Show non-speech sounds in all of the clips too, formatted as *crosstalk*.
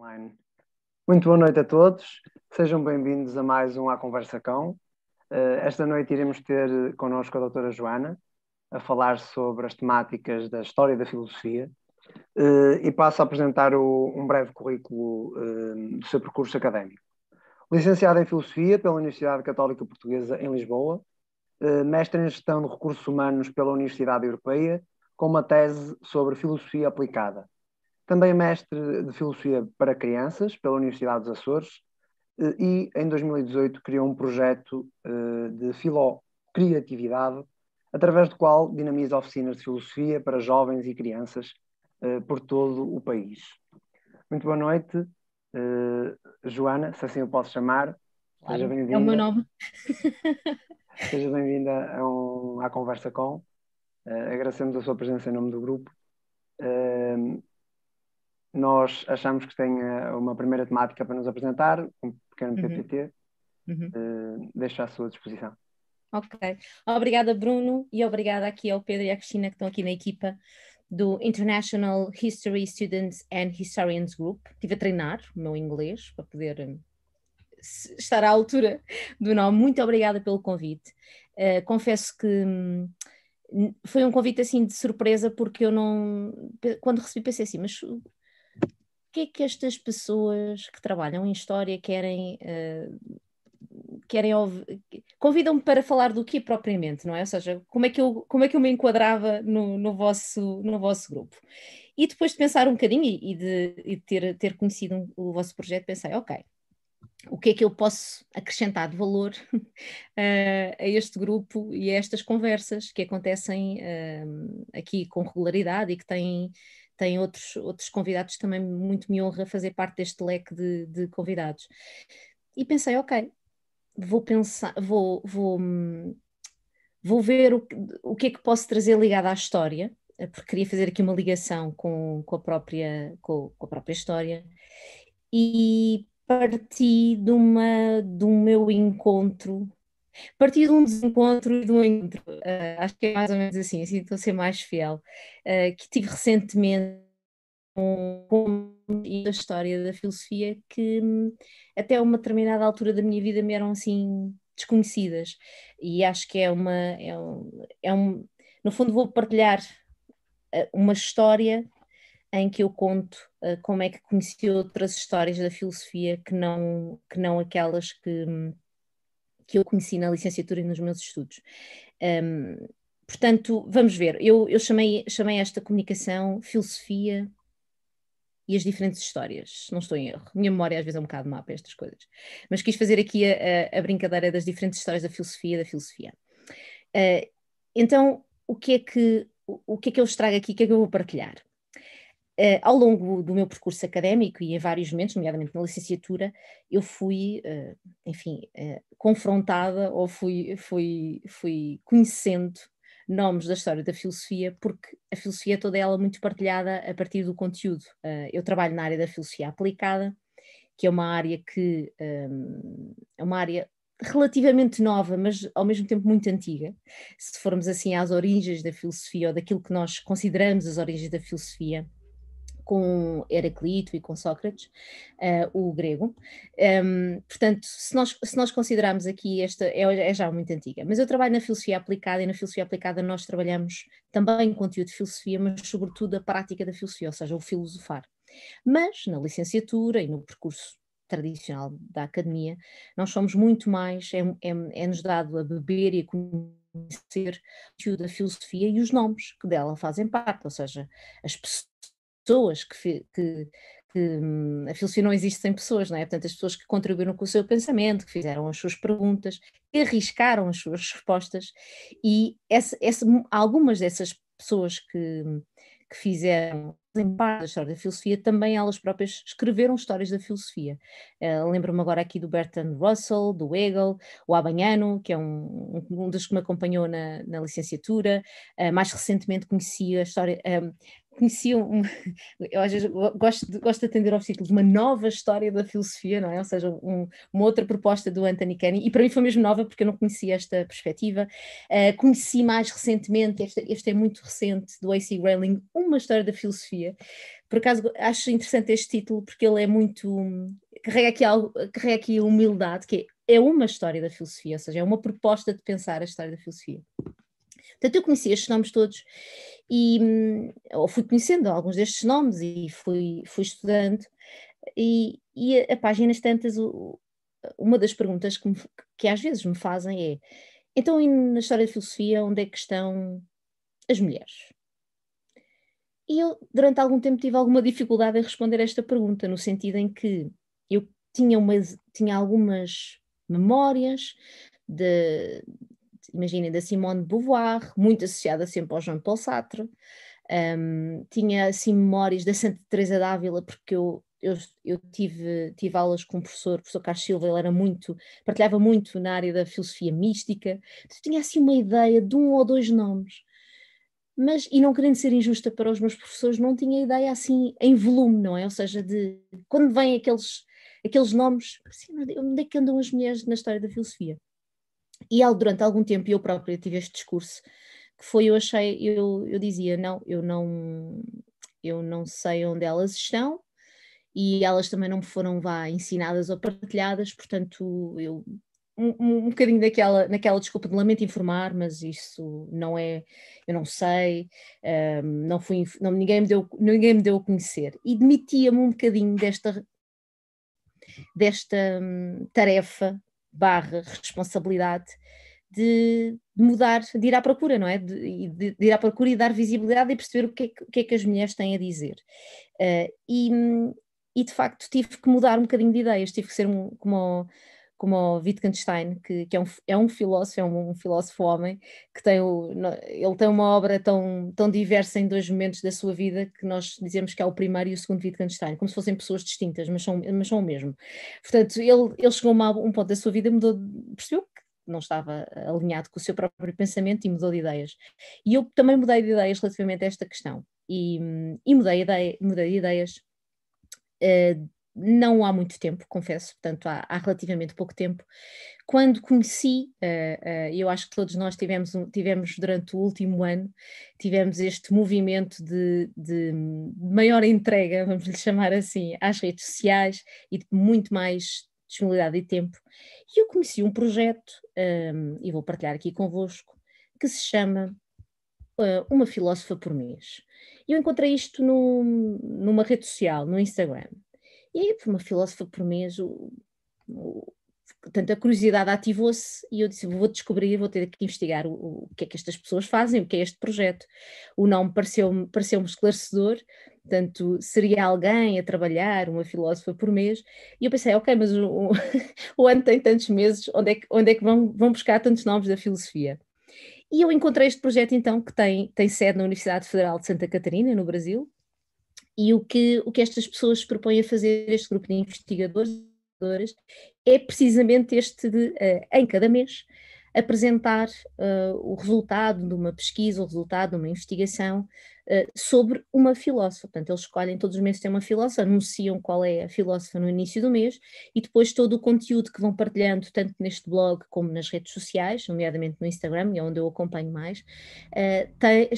Online. Muito boa noite a todos, sejam bem-vindos a mais um A Conversa Cão. Uh, esta noite iremos ter connosco a doutora Joana a falar sobre as temáticas da história da filosofia uh, e passo a apresentar um breve currículo do seu percurso académico. Licenciado em Filosofia pela Universidade Católica Portuguesa em Lisboa, mestre em Gestão de Recursos Humanos pela Universidade Europeia, com uma tese sobre Filosofia Aplicada também mestre de Filosofia para Crianças pela Universidade dos Açores eh, e em 2018 criou um projeto eh, de filocriatividade através do qual dinamiza oficinas de filosofia para jovens e crianças eh, por todo o país. Muito boa noite, Joana, se assim eu posso chamar. Seja bem-vinda. É o meu nome. *laughs* Seja bem-vinda a um, à Conversa Com. agradecemos a sua presença em nome do grupo nós achamos que tem uma primeira temática para nos apresentar, um pequeno uhum. PPT. Uhum. Uh, deixo à sua disposição. Ok. Obrigada, Bruno, e obrigada aqui ao Pedro e à Cristina que estão aqui na equipa do International History Students and Historians Group. Estive a treinar o meu inglês para poder hum, estar à altura do nome. Muito obrigada pelo convite. Uh, confesso que hum, foi um convite assim de surpresa porque eu não. Quando recebi, pensei assim, mas que é que estas pessoas que trabalham em história querem. Uh, querem convidam-me para falar do que propriamente, não é? Ou seja, como é que eu, como é que eu me enquadrava no, no, vosso, no vosso grupo. E depois de pensar um bocadinho e de, e de ter, ter conhecido o vosso projeto, pensei, ok, o que é que eu posso acrescentar de valor uh, *laughs* a este grupo e a estas conversas que acontecem uh, aqui com regularidade e que têm tem outros, outros convidados, também muito me honra fazer parte deste leque de, de convidados. E pensei, ok, vou pensar, vou, vou, vou ver o, o que é que posso trazer ligado à história, eh, porque queria fazer aqui uma ligação com, com, a, própria, com, com a própria história, e parti de, uma, do meu encontro Parti de um desencontro e de um encontro, uh, acho que é mais ou menos assim, assim estou a ser mais fiel, uh, que tive recentemente com, a história da filosofia que hum, até uma determinada altura da minha vida me eram assim desconhecidas. E acho que é uma é um, é um no fundo vou partilhar uh, uma história em que eu conto uh, como é que conheci outras histórias da filosofia que não que não aquelas que hum, que eu conheci na licenciatura e nos meus estudos. Um, portanto, vamos ver, eu, eu chamei, chamei esta comunicação filosofia e as diferentes histórias, não estou em erro. Minha memória às vezes é um bocado má para estas coisas. Mas quis fazer aqui a, a, a brincadeira das diferentes histórias da filosofia da filosofia. Uh, então, o que, é que, o, o que é que eu estrago aqui, o que é que eu vou partilhar? Uh, ao longo do meu percurso académico e em vários momentos, nomeadamente na licenciatura, eu fui, uh, enfim, uh, confrontada ou fui, fui, fui conhecendo nomes da história da filosofia, porque a filosofia é toda ela muito partilhada a partir do conteúdo. eu trabalho na área da filosofia aplicada, que é uma área que um, é uma área relativamente nova, mas ao mesmo tempo muito antiga. Se formos assim às origens da filosofia ou daquilo que nós consideramos as origens da filosofia, com Heraclito e com Sócrates, uh, o grego. Um, portanto, se nós, se nós considerarmos aqui esta, é, é, já muito antiga, mas eu trabalho na filosofia aplicada e na filosofia aplicada nós trabalhamos também conteúdo de filosofia, mas sobretudo a prática da filosofia, ou seja, o filosofar. Mas na licenciatura e no percurso tradicional da academia, nós somos muito mais, é, é, é-nos dado a beber e a conhecer o da filosofia e os nomes que dela fazem parte, ou seja, as pessoas pessoas que, que, que hum, a filosofia não existe sem pessoas, não é? Portanto, as pessoas que contribuíram com o seu pensamento, que fizeram as suas perguntas, que arriscaram as suas respostas, e essa, essa, algumas dessas pessoas que, que fizeram em parte da história da filosofia, também elas próprias escreveram histórias da filosofia. Uh, Lembro-me agora aqui do Bertrand Russell, do Hegel, o Abanhano, que é um, um dos que me acompanhou na, na licenciatura. Uh, mais recentemente conheci a história, uh, conheciam, um, *laughs* eu às vezes gosto de, gosto de atender ao ciclo de uma nova história da filosofia, não é? Ou seja, um, uma outra proposta do Anthony Kenny, e para mim foi mesmo nova porque eu não conhecia esta perspectiva. Uh, conheci mais recentemente, esta, este é muito recente, do A.C. Grayling, uma história da filosofia, por acaso acho interessante este título porque ele é muito carrega aqui algo, carrega aqui a humildade, que é, é uma história da filosofia, ou seja, é uma proposta de pensar a história da filosofia. Portanto, eu conheci estes nomes todos e ou fui conhecendo alguns destes nomes e fui, fui estudando e, e a, a páginas tantas o, uma das perguntas que, me, que às vezes me fazem é então na história da filosofia onde é que estão as mulheres? E eu durante algum tempo tive alguma dificuldade em responder esta pergunta, no sentido em que eu tinha, uma, tinha algumas memórias de, imaginem, da Simone de Beauvoir, muito associada sempre ao Jean Paul Sartre, um, tinha assim memórias da Santa Teresa d'Ávila, porque eu, eu, eu, tive, tive aulas com o professor, o professor Carlos Silva, ele era muito, partilhava muito na área da filosofia mística, então, tinha assim uma ideia de um ou dois nomes, mas, e não querendo ser injusta para os meus professores, não tinha ideia assim em volume, não é? Ou seja, de quando vêm aqueles aqueles nomes, assim, onde é que andam as mulheres na história da filosofia? E durante algum tempo eu própria tive este discurso, que foi, eu achei, eu, eu dizia, não, eu não, eu não sei onde elas estão, e elas também não me foram vá ensinadas ou partilhadas, portanto eu um, um, bocadinho daquela, naquela desculpa de lamento informar, mas isso não é, eu não sei, um, não fui, não, ninguém, me deu, ninguém me deu a conhecer. E demitia-me um bocadinho desta desta hum, tarefa barra responsabilidade de mudar, de ir à procura, não é? De, de, de, ir à procura e dar visibilidade e perceber o que é que, que, é que as mulheres têm a dizer. Uh, e, e de facto tive que mudar um bocadinho de ideias, tive que ser um, como como o Wittgenstein, que, que é, um, é um filósofo, é um, um, filósofo homem, que tem o, ele tem uma obra tão, tão diversa em dois momentos da sua vida que nós dizemos que é o primeiro e o segundo Wittgenstein, como se fossem pessoas distintas, mas são, mas são o mesmo. Portanto, ele, ele chegou a um ponto da sua vida, mudou, percebeu que não estava alinhado com o seu próprio pensamento e mudou de ideias. E eu também mudei de ideias relativamente a esta questão. E, e mudei, ideia, mudei de ideias uh, não há muito tempo, confesso, portanto há, há relativamente pouco tempo. Quando conheci, uh, uh, eu acho que todos nós tivemos, tivemos durante o último ano, tivemos este movimento de, de maior entrega, vamos lhe chamar assim, às redes sociais e de muito mais disponibilidade e tempo. E eu conheci um projeto, um, ehm, e vou partilhar aqui convosco, que se chama uh, Uma Filósofa por Mês. Eu encontrei isto no, numa rede social, no Instagram. E uma filósofa por mês, o, o, portanto, a curiosidade ativou-se e eu disse: vou descobrir, vou ter que investigar o, o, que é que estas pessoas fazem, o que é este projeto. O nome pareceu-me pareceu esclarecedor, portanto, seria alguém a trabalhar, uma filósofa por mês. E eu pensei: ok, mas o, *laughs* o ano tem tantos meses, onde é que, onde é que vão, vão buscar tantos nomes da filosofia? E eu encontrei este projeto, então, que tem, tem sede na Universidade Federal de Santa Catarina, no Brasil, e o que, o que estas pessoas propõem a fazer, este grupo de investigadores, é precisamente este de, uh, em cada mês, apresentar uh, o resultado de uma pesquisa, o resultado de uma investigação uh, sobre uma filósofa. Portanto, eles escolhem todos os meses ter uma filósofa, anunciam qual é a filósofa no início do mês e depois todo o conteúdo que vão partilhando, tanto neste blog como nas redes sociais, nomeadamente no Instagram, é onde eu acompanho mais, uh, tem,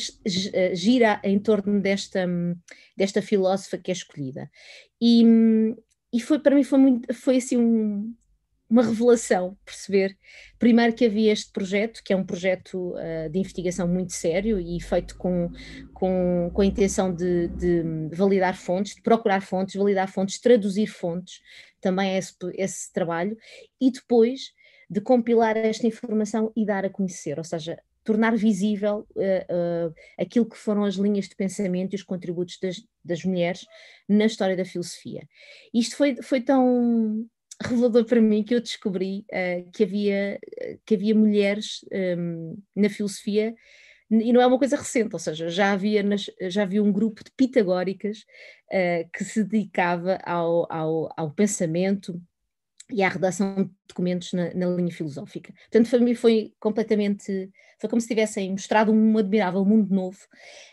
gira em torno desta, desta filósofa que é escolhida. E, e foi para mim foi muito foi assim um, uma revelação perceber, primeiro que havia este projeto, que é um projeto uh, de investigação muito sério e feito com, com, com a intenção de, de, validar fontes, de procurar fontes, validar fontes, traduzir fontes, também é esse, esse trabalho, e depois de compilar esta informação e dar a conhecer, ou seja, tornar visível uh, uh, aquilo que foram as linhas de pensamento e os contributos das, das mulheres na história da filosofia. Isto foi, foi tão revelador para mim que eu descobri uh, que, havia, que havia mulheres um, ehm, na filosofia e não é uma coisa recente, ou seja, já havia, nas, já havia um grupo de pitagóricas uh, que se dedicava ao, ao, ao, pensamento e à redação de documentos na, na, linha filosófica. Portanto, para mim foi completamente, foi como se tivessem mostrado um admirável mundo novo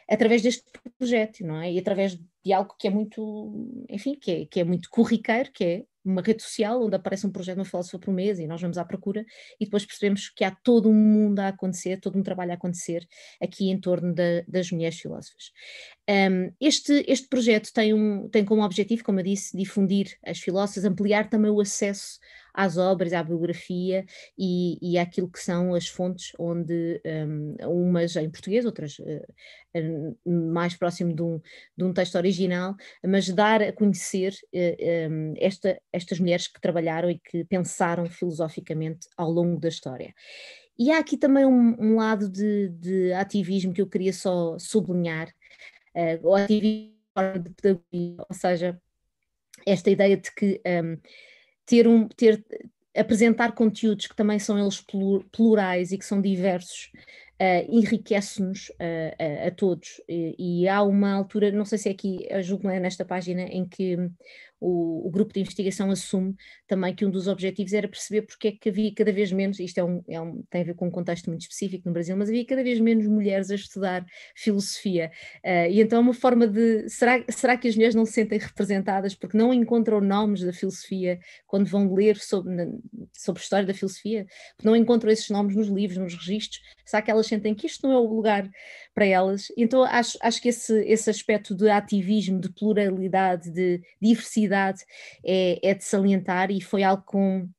através deste projeto, não é? E através de algo que é muito, enfim, que é, que é muito corriqueiro, que é uma rede social onde aparece um projeto, uma filósofa por mês e nós vamos à procura e depois percebemos que há todo um mundo a acontecer, todo um trabalho a acontecer aqui em torno da, das mulheres filósofas. Um, este, este projeto tem, um, tem como objetivo, como eu disse, difundir as filósofas, ampliar também o acesso às obras, à biografia e, e àquilo que são as fontes onde um, umas em português, outras uh, mais próximo de um, de um texto original, mas dar a conhecer uh, um, esta, estas mulheres que trabalharam e que pensaram filosoficamente ao longo da história. E há aqui também um, um lado de, de, ativismo que eu queria só sublinhar, uh, o ativismo de pedagogia, ou seja, esta ideia de que um, ter um, ter, apresentar conteúdos que também são eles plurais e que são diversos uh, enriquece-nos uh, a todos. E, e, há uma altura, não sei se é aqui, julgo é nesta página, em que o, o, grupo de investigação assume também que um dos objetivos era perceber porque é que havia cada vez menos, isto é um, é um, tem a ver com um contexto muito específico no Brasil, mas havia cada vez menos mulheres a estudar filosofia. Uh, e então uma forma de, será, será que as mulheres não se sentem representadas porque não encontram nomes da filosofia quando vão ler sobre, na, sobre a história da filosofia? Porque não encontram esses nomes nos livros, nos registros? Será que elas sentem que isto não é o lugar para elas? Então acho, acho que esse, esse aspecto de ativismo, de pluralidade, de diversidade, é, é de salientar e foi algo com,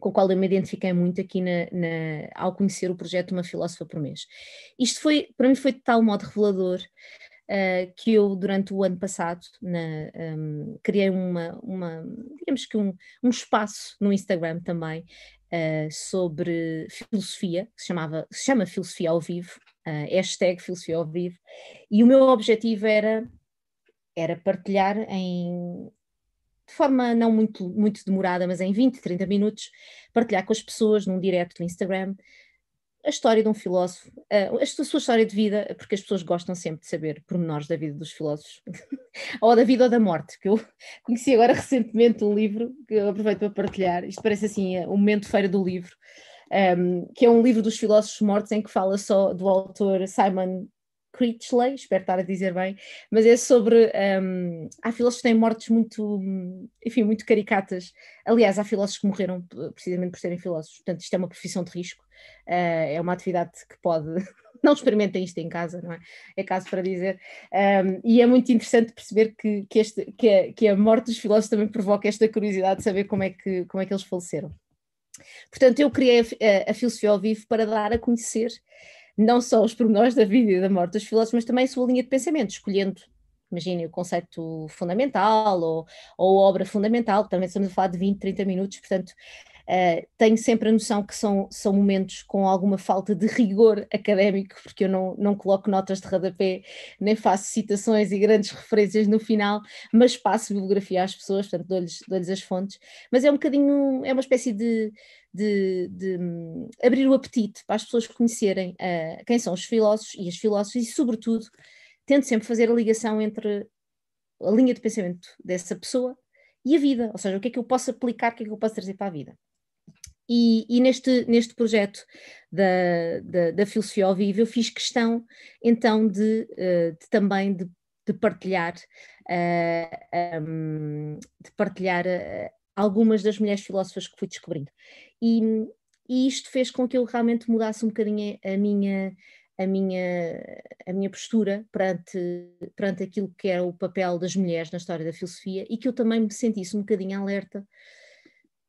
com o qual eu me identifiquei muito aqui na, na, ao conhecer o projeto Uma Filósofa por Mês. Isto foi, para mim foi de tal modo revelador uh, que eu, durante o ano passado, na, um, criei uma, uma, digamos que um, um espaço no Instagram também uh, sobre filosofia, que se, chamava, se chama Filosofia ao Vivo, uh, hashtag Filosofia ao Vivo, e o meu objetivo era era partilhar em, de forma não muito, muito demorada, mas em 20, 30 minutos, partilhar com as pessoas num direct no Instagram a história de um filósofo, a, a sua história de vida, porque as pessoas gostam sempre de saber pormenores da vida dos filósofos, *laughs* ou da vida ou da morte, que eu *laughs* conheci agora recentemente um livro, que eu aproveito para partilhar, isto parece assim, o momento feira do livro, um, que é um livro dos filósofos mortos em que fala só do autor Simon Critchley, espero estar a dizer bem, mas é sobre. Um, há filósofos que têm mortes muito, enfim, muito caricatas. Aliás, há filósofos que morreram precisamente por serem filósofos, portanto, isto é uma profissão de risco, uh, é uma atividade que pode. *laughs* Não experimentem isto em casa, não é? É caso para dizer. Um, e é muito interessante perceber que, que, este, que, a, que a morte dos filósofos também provoca esta curiosidade de saber como é que, como é que eles faleceram. Portanto, eu criei a, a, a filosofia ao vivo para dar a conhecer não só os pormenores da vida e da morte dos filósofos, mas também a sua linha de pensamento, escolhendo, imagine, o conceito fundamental ou, ou obra fundamental, também estamos a falar de 20, 30 minutos, portanto, Uh, tenho sempre a noção que são, são momentos com alguma falta de rigor académico, porque eu não, não coloco notas de rodapé, nem faço citações e grandes referências no final, mas passo bibliografia às pessoas, portanto dou-lhes dou as fontes. Mas é um bocadinho, é uma espécie de, de, de um, abrir o apetite para as pessoas conhecerem uh, quem são os filósofos e as filósofas e, sobretudo, tento sempre fazer a ligação entre a linha de pensamento dessa pessoa e a vida, ou seja, o que é que eu posso aplicar, o que é que eu posso trazer para a vida. E, e, neste, neste projeto da, da, da, filosofia ao vivo eu fiz questão então de, uh, de também de, de partilhar eh, um, de partilhar uh, algumas das mulheres filósofas que fui descobrindo. E, e, isto fez com que eu realmente mudasse um bocadinho a minha a minha, a minha postura perante, perante aquilo que era o papel das mulheres na história da filosofia e que eu também me sentisse um bocadinho alerta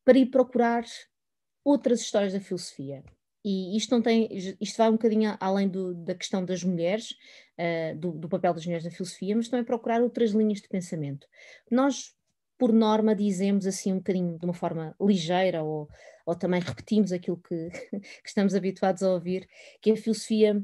para ir procurar outras histórias da filosofia. E isto não tem, isto vai um bocadinho além do, da questão das mulheres, uh, do, do, papel das mulheres na filosofia, mas também procurar outras linhas de pensamento. Nós, por norma, dizemos assim um bocadinho de uma forma ligeira, ou, ou também repetimos aquilo que, *laughs* que estamos habituados a ouvir, que a filosofia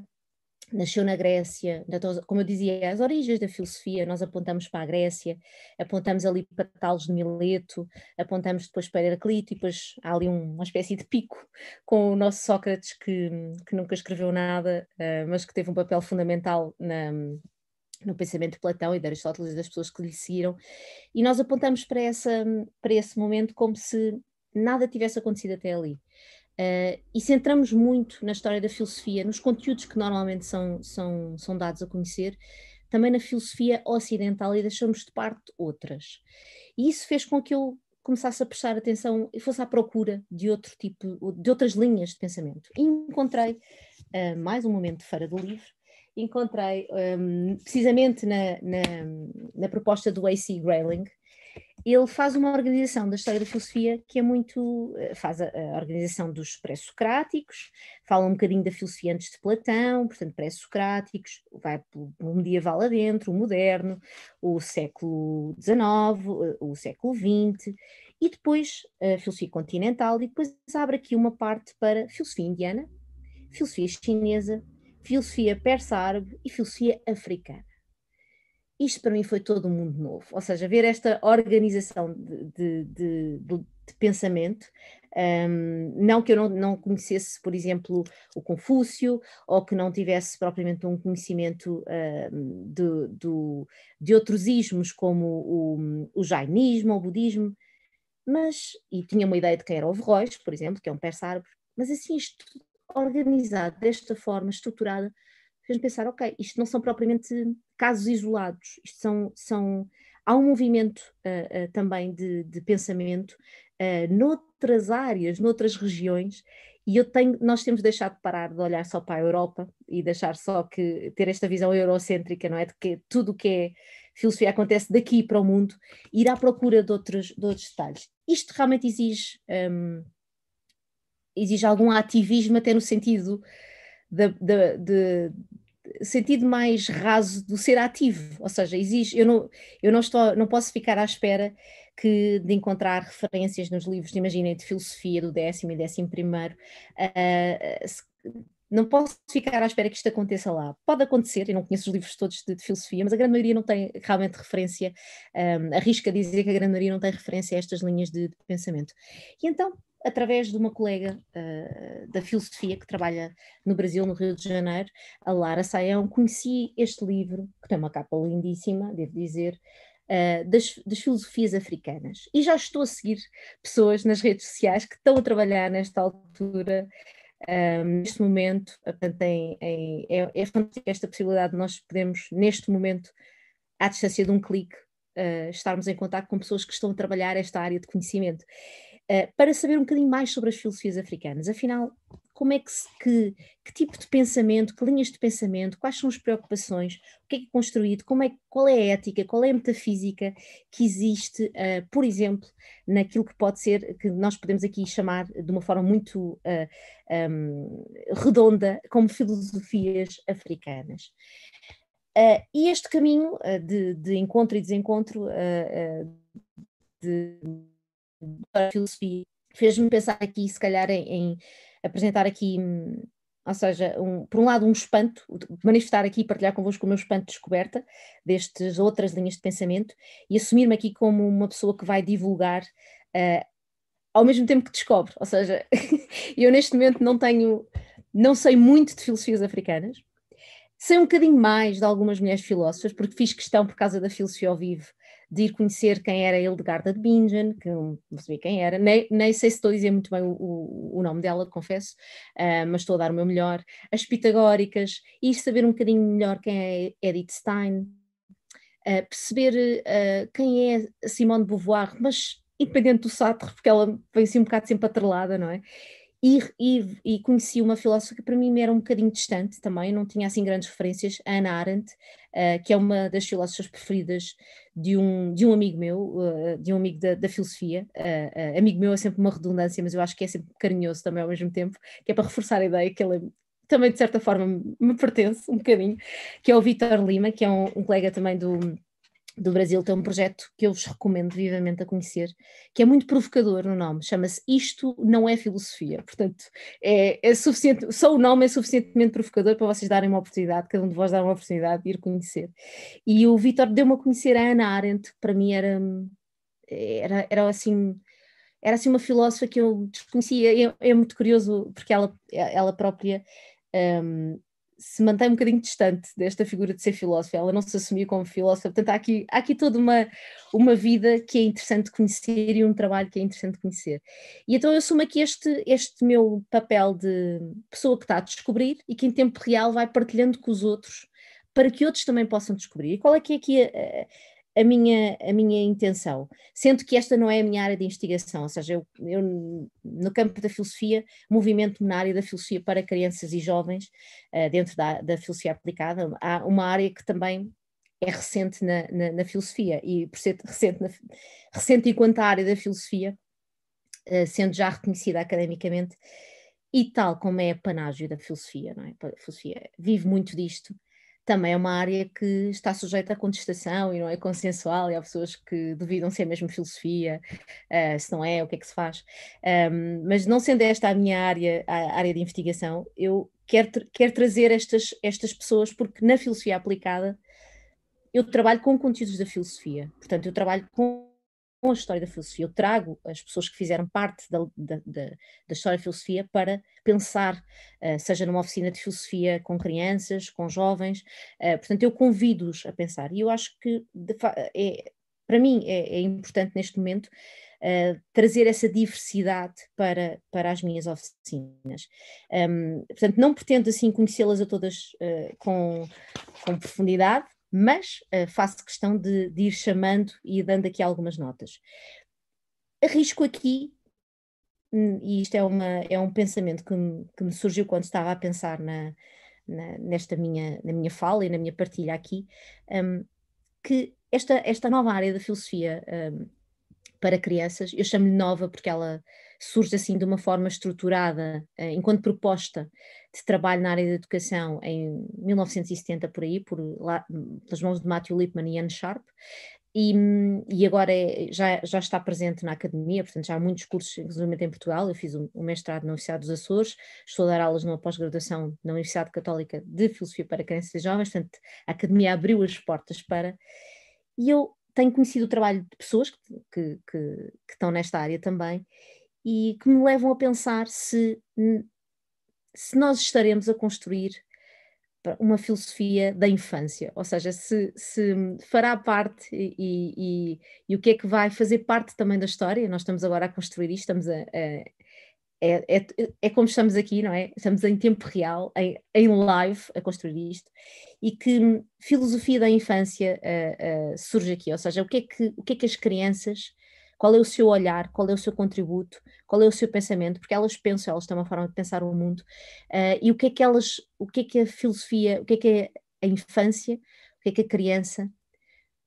nasceu na Grécia, como eu dizia, as origens da filosofia, nós apontamos para a Grécia, apontamos ali para Tales de Mileto, apontamos depois para Heraclito e depois há ali uma espécie de pico com o nosso Sócrates que, que nunca escreveu nada, uh, mas que teve um papel fundamental na, no pensamento de Platão e de Aristóteles e das pessoas que lhe seguiram, e nós apontamos para, essa, para esse momento como se nada tivesse acontecido até ali. Uh, e centramos muito na história da filosofia, nos conteúdos que normalmente são, são, são dados a conhecer, também na filosofia ocidental e deixamos de parte outras. E isso fez com que eu começasse a prestar atenção e fosse à procura de outro tipo, de outras linhas de pensamento. E encontrei uh, mais um momento de Feira do Livro encontrei um, precisamente na, na, na, proposta do A.C. Grayling, ele faz uma organização da história da filosofia que é muito. Eh, faz a, a organização dos pré-socráticos, fala um bocadinho da filosofia antes de Platão, portanto, pré-socráticos, vai pelo, medieval adentro, o moderno, o século XIX, eh, o século XX, e depois a filosofia continental, e depois abre aqui uma parte para filosofia indiana, filosofia chinesa, filosofia persa-árabe e filosofia africana. Isto para mim foi todo um mundo novo, ou seja, ver esta organização de, de, de, de pensamento, um, não que eu não, não, conhecesse, por exemplo, o Confúcio, ou que não tivesse propriamente um conhecimento um, de, de, de, outros ismos, como o, o jainismo o budismo, mas, e tinha uma ideia de quem era o Verroes, por exemplo, que é um persa árabe, mas assim, isto organizado desta forma, estruturada, fez-me pensar, ok, isto não são propriamente casos isolados, isto são, são há um movimento uh, uh, também de, de pensamento uh, noutras áreas, noutras regiões, e eu tenho, nós temos deixado de parar de olhar só para a Europa e deixar só que ter esta visão eurocêntrica, não é? De que tudo o que é filosofia acontece daqui para o mundo, ir à procura de outros, de outros detalhes. Isto realmente exige um, exige algum ativismo até no sentido de, de, sentido mais raso do ser ativo, ou seja, exige, eu não, eu não estou, não posso ficar à espera que de encontrar referências nos livros, imaginem, de filosofia do décimo e décimo primeiro, uh, não posso ficar à espera que isto aconteça lá. Pode acontecer, eu não conheço os livros todos de, de filosofia, mas a grande maioria não tem realmente referência, um, arrisca dizer que a grande maioria não tem referência a estas linhas de, de pensamento. E então através de uma colega uh, da filosofia que trabalha no Brasil, no Rio de Janeiro, a Lara Saião, conheci este livro, que tem uma capa lindíssima, devo dizer, uh, das, das, filosofias africanas. E já estou a seguir pessoas nas redes sociais que estão a trabalhar nesta altura, eh, neste momento, portanto, em, em, é, é esta possibilidade de nós podermos, neste momento, à distância de um clique, estarmos em contato com pessoas que estão a trabalhar esta área de conhecimento. Eh, para saber um bocadinho mais sobre as filosofias africanas. Afinal, como é que, se, que, que, tipo de pensamento, que linhas de pensamento, quais são as preocupações, o que é que é construído, como é, qual é a ética, qual é a metafísica que existe, uh, por exemplo, naquilo que pode ser, que nós podemos aqui chamar de uma forma muito uh, eh, um, redonda, como filosofias africanas. Uh, e este caminho de, de, encontro e desencontro de para a filosofia. Fez-me pensar aqui, se calhar, em, em apresentar aqui, ou seja, um, por um lado, um espanto, manifestar aqui, partilhar convosco o meu espanto de descoberta destas outras linhas de pensamento e assumir-me aqui como uma pessoa que vai divulgar uh, ao mesmo tempo que descobre. Ou seja, *laughs* eu neste momento não tenho, não sei muito de filosofias africanas, sei um bocadinho mais de algumas mulheres filósofas, porque fiz questão, por causa da filosofia ao vivo, de ir conhecer quem era Hildegarda de Bingen, que não sabia quem era, nem, nem sei se estou a dizer muito bem o, o, o nome dela, confesso, uh, mas estou a dar o meu melhor. As pitagóricas, ir saber um bocadinho melhor quem é Edith Stein, uh, perceber uh, quem é Simone de Beauvoir, mas independente do Sartre, porque ela vem assim um bocado sempre atrelada, não é? E, e, e, conheci uma filósofa que para mim era um bocadinho distante também, não tinha assim grandes referências, Ana Arendt, uh, que é uma das filósofas preferidas de um, de um amigo meu, uh, de um amigo da, da filosofia. Uh, amigo meu é sempre uma redundância, mas eu acho que é sempre carinhoso também ao mesmo tempo, que é para reforçar a ideia que ele é, também de certa forma me pertence um bocadinho, que é o Vitor Lima, que é um, um colega também do do Brasil tem um projeto que eu vos recomendo vivamente a conhecer, que é muito provocador no nome, chama-se Isto Não é Filosofia. Portanto, é, é, suficiente, só o nome é suficientemente provocador para vocês darem uma oportunidade, cada um de vós dar uma oportunidade de ir conhecer. E o Vitor deu-me a conhecer a Ana Arendt, para mim era, era, era assim. Era assim uma filósofa que eu desconhecia, é, é muito curioso porque ela, ela própria um, se mantém um bocadinho distante desta figura de ser filósofa, ela não se assumia como filósofa, portanto há aqui, há aqui toda uma, uma vida que é interessante conhecer e um trabalho que é interessante conhecer. E então eu assumo aqui este, este meu papel de pessoa que está a descobrir e que em tempo real vai partilhando com os outros para que outros também possam descobrir. E qual é que é aqui a, a minha, a minha intenção, sendo que esta não é a minha área de investigação, ou seja, eu, eu no campo da filosofia, movimento na área da filosofia para crianças e jovens, uh, dentro da, da filosofia aplicada, há uma área que também é recente na, na, na filosofia, e por ser recente, na, recente enquanto a área da filosofia, uh, sendo já reconhecida academicamente, e tal como é a panágio da filosofia, não é? A filosofia vive muito disto, também é uma área que está sujeita à contestação e não é consensual, e há pessoas que duvidam se é mesmo filosofia, uh, se não é, o que é que se faz. Um, mas não sendo esta a minha área, a área de investigação, eu quero, quero trazer estas, estas pessoas, porque na filosofia aplicada eu trabalho com conteúdos da filosofia, portanto, eu trabalho com com a história da filosofia. Eu trago as pessoas que fizeram parte da, da, da, da história da filosofia para pensar, uh, seja numa oficina de filosofia com crianças, com jovens. Uh, portanto, eu convido-os a pensar. E eu acho que, é, para mim, é, é, importante neste momento uh, trazer essa diversidade para, para as minhas oficinas. Um, portanto, não pretendo assim conhecê-las a todas com, com profundidade, mas uh, faço questão de, de, ir chamando e dando aqui algumas notas. Arrisco aqui, hum, e isto é, uma, é um pensamento que me, que me surgiu quando estava a pensar na, na, nesta minha, na minha fala e na minha partilha aqui, um, que esta, esta nova área da filosofia um, para crianças, eu chamo-lhe nova porque ela surge assim de uma forma estruturada, uh, enquanto proposta de trabalho na área da educação em 1970 por aí, por lá, pelas mãos de Matthew Lipman e Anne Sharp, e, e, agora é, já, já está presente na academia, portanto já há muitos cursos, inclusive em Portugal, eu fiz um, um mestrado na Universidade dos Açores, estou a dar aulas numa pós-graduação na Universidade Católica de Filosofia para Crianças e Jovens, portanto a academia abriu as portas para, e eu tenho conhecido o trabalho de pessoas que, que, que, que estão nesta área também, e que me levam a pensar se se nós estaremos a construir uma filosofia da infância, ou seja, se, se fará parte e, e, e, o que é que vai fazer parte também da história. Nós estamos agora a construir isto, estamos a, a é, é, é, como estamos aqui, não é? Estamos em tempo real, em, em live, a construir isto, e que filosofia da infância uh, uh, surge aqui, ou seja, o que, é que, o que é que as crianças qual é o seu olhar, qual é o seu contributo, qual é o seu pensamento, porque elas pensam, elas têm uma forma de pensar o mundo, uh, e o que é que elas, o que é que a filosofia, o que é que é a infância, o que é que a criança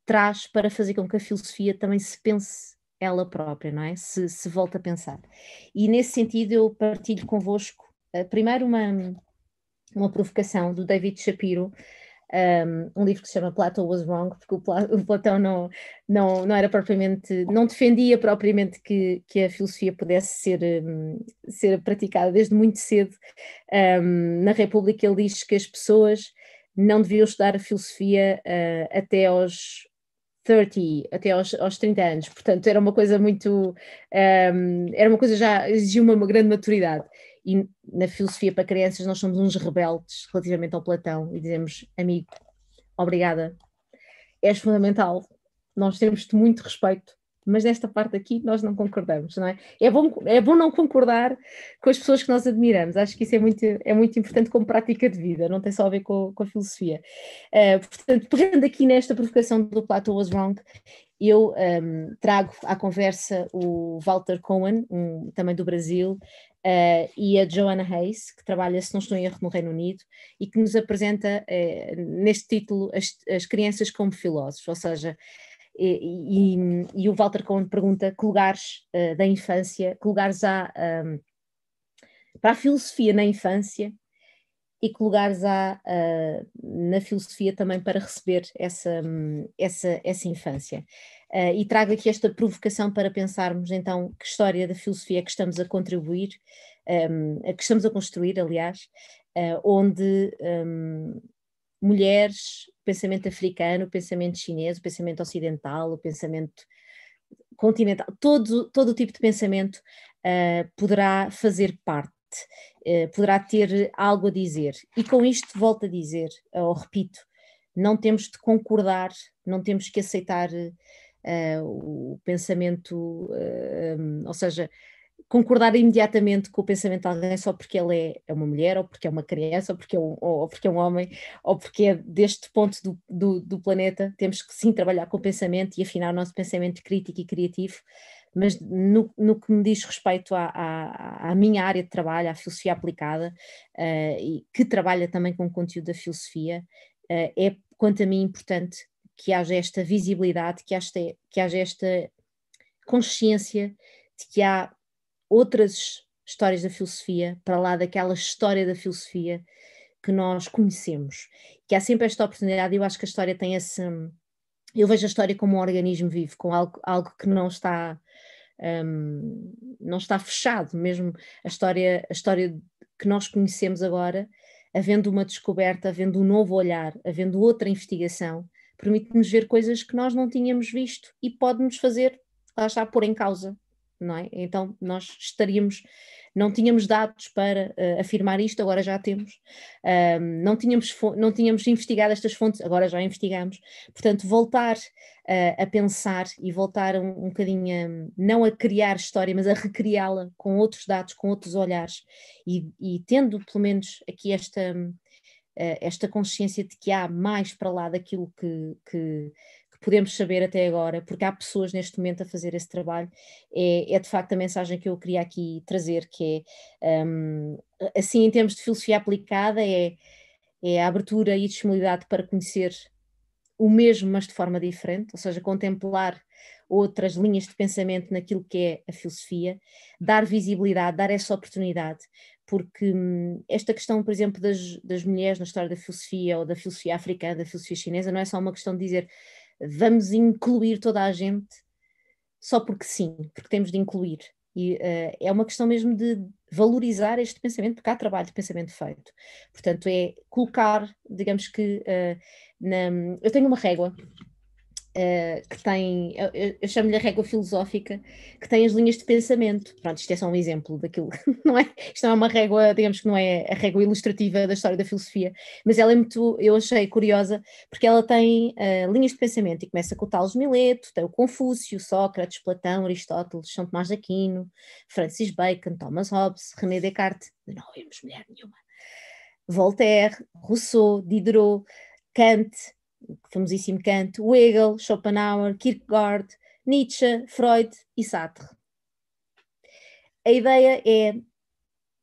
traz para fazer com que a filosofia também se pense ela própria, não é? Se, se volta a pensar. E nesse sentido eu partilho convosco, uh, primeiro uma, uma provocação do David Shapiro, um, um, livro que se chama Plato Was Wrong, porque o, Pla o, Platão não, não, não era propriamente, não defendia propriamente que, que a filosofia pudesse ser, um, ser praticada desde muito cedo. Um, na República ele diz que as pessoas não deviam estudar a filosofia uh, até aos 30, até aos, aos 30 anos, portanto era uma coisa muito, era uma coisa já exigia uma, uma grande maturidade e na filosofia para crianças nós somos uns rebeldes relativamente ao Platão e dizemos, amigo, obrigada, és fundamental, nós temos-te muito respeito, mas nesta parte aqui nós não concordamos, não é? É bom, é bom não concordar com as pessoas que nós admiramos, acho que isso é muito, é muito importante como prática de vida, não tem só a ver com, com a filosofia. Uh, portanto, pegando aqui nesta provocação do Plato was wrong, eu um, trago à conversa o Walter Cohen, um, também do Brasil, uh, e a Joanna Hayes, que trabalha, se não estou em erro, no Reino Unido, e que nos apresenta uh, neste título as, as, crianças como filósofos, ou seja, e, e, e, o Walter Cohen pergunta que lugares uh, da infância, que lugares há um, para a filosofia na infância e que lugares há na filosofia também para receber essa, essa, essa infância. Uh, e trago aqui esta provocação para pensarmos então que história da filosofia é que estamos a contribuir, um, a que estamos a construir, aliás, uh, onde um, mulheres, pensamento africano, pensamento chinês, pensamento ocidental, o pensamento continental, todo, todo tipo de pensamento uh, poderá fazer parte. Poderá ter algo a dizer, e com isto volto a dizer, ou repito, não temos de concordar, não temos que aceitar uh, o pensamento, uh, um, ou seja, concordar imediatamente com o pensamento de alguém só porque ele é, é uma mulher, ou porque é uma criança, ou porque é um, ou porque é um homem, ou porque é deste ponto do, do, do planeta. Temos que sim trabalhar com o pensamento e afinar o nosso pensamento crítico e criativo, mas no, no que me diz respeito à, à, à, minha área de trabalho, à filosofia aplicada, uh, e que trabalha também com o conteúdo da filosofia, uh, é quanto a mim importante que haja esta visibilidade, que haja, que haja esta consciência de que há outras histórias da filosofia, para lá daquela história da filosofia que nós conhecemos. Que há sempre esta oportunidade, eu acho que a história tem esse. Eu vejo a história como um organismo vivo, com algo, algo que não está. Um, não está fechado, mesmo a história, a história que nós conhecemos agora, havendo uma descoberta, havendo um novo olhar, havendo outra investigação, permite-nos ver coisas que nós não tínhamos visto e pode-nos fazer, lá está, pôr em causa não é? Então nós estaríamos, não tínhamos dados para uh, afirmar isto, agora já temos, um, não, tínhamos, não tínhamos investigado estas fontes, agora já investigamos, portanto voltar uh, a pensar e voltar um, um bocadinho, a, não a criar história, mas a recriá-la com outros dados, com outros olhares e, e tendo pelo menos aqui esta... Uh, esta consciência de que há mais para lá daquilo que, que, podemos saber até agora, porque há pessoas neste momento a fazer esse trabalho, é, é de facto a mensagem que eu queria aqui trazer, que é, um, assim em termos de filosofia aplicada, é, é a abertura e disponibilidade para conhecer o mesmo, mas de forma diferente, ou seja, contemplar outras linhas de pensamento naquilo que é a filosofia, dar visibilidade, dar essa oportunidade, porque hum, esta questão, por exemplo, das, das mulheres na história da filosofia ou da filosofia africana, da filosofia chinesa, não é só uma questão de dizer vamos incluir toda a gente só porque sim, porque temos de incluir. E uh, é uma questão mesmo de valorizar este pensamento, porque há trabalho de pensamento feito. Portanto, é colocar, digamos que, uh, na, eu tenho uma régua uh, que tem, eu, eu chamo-lhe a régua filosófica, que tem as linhas de pensamento. Pronto, isto é só um exemplo daquilo, *laughs* não é? Isto não é uma régua, digamos que não é a régua ilustrativa da história da filosofia, mas ela é muito, eu achei curiosa, porque ela tem uh, linhas de pensamento e começa com o Tales Mileto, tem o Confúcio, Sócrates, Platão, Aristóteles, São Tomás de Aquino, Francis Bacon, Thomas Hobbes, René Descartes, não ouvimos mulher nenhuma. Voltaire, Rousseau, Diderot, Kant, famosíssimo Kant, Hegel, Schopenhauer, Kierkegaard, Nietzsche, Freud e Sartre. A ideia é,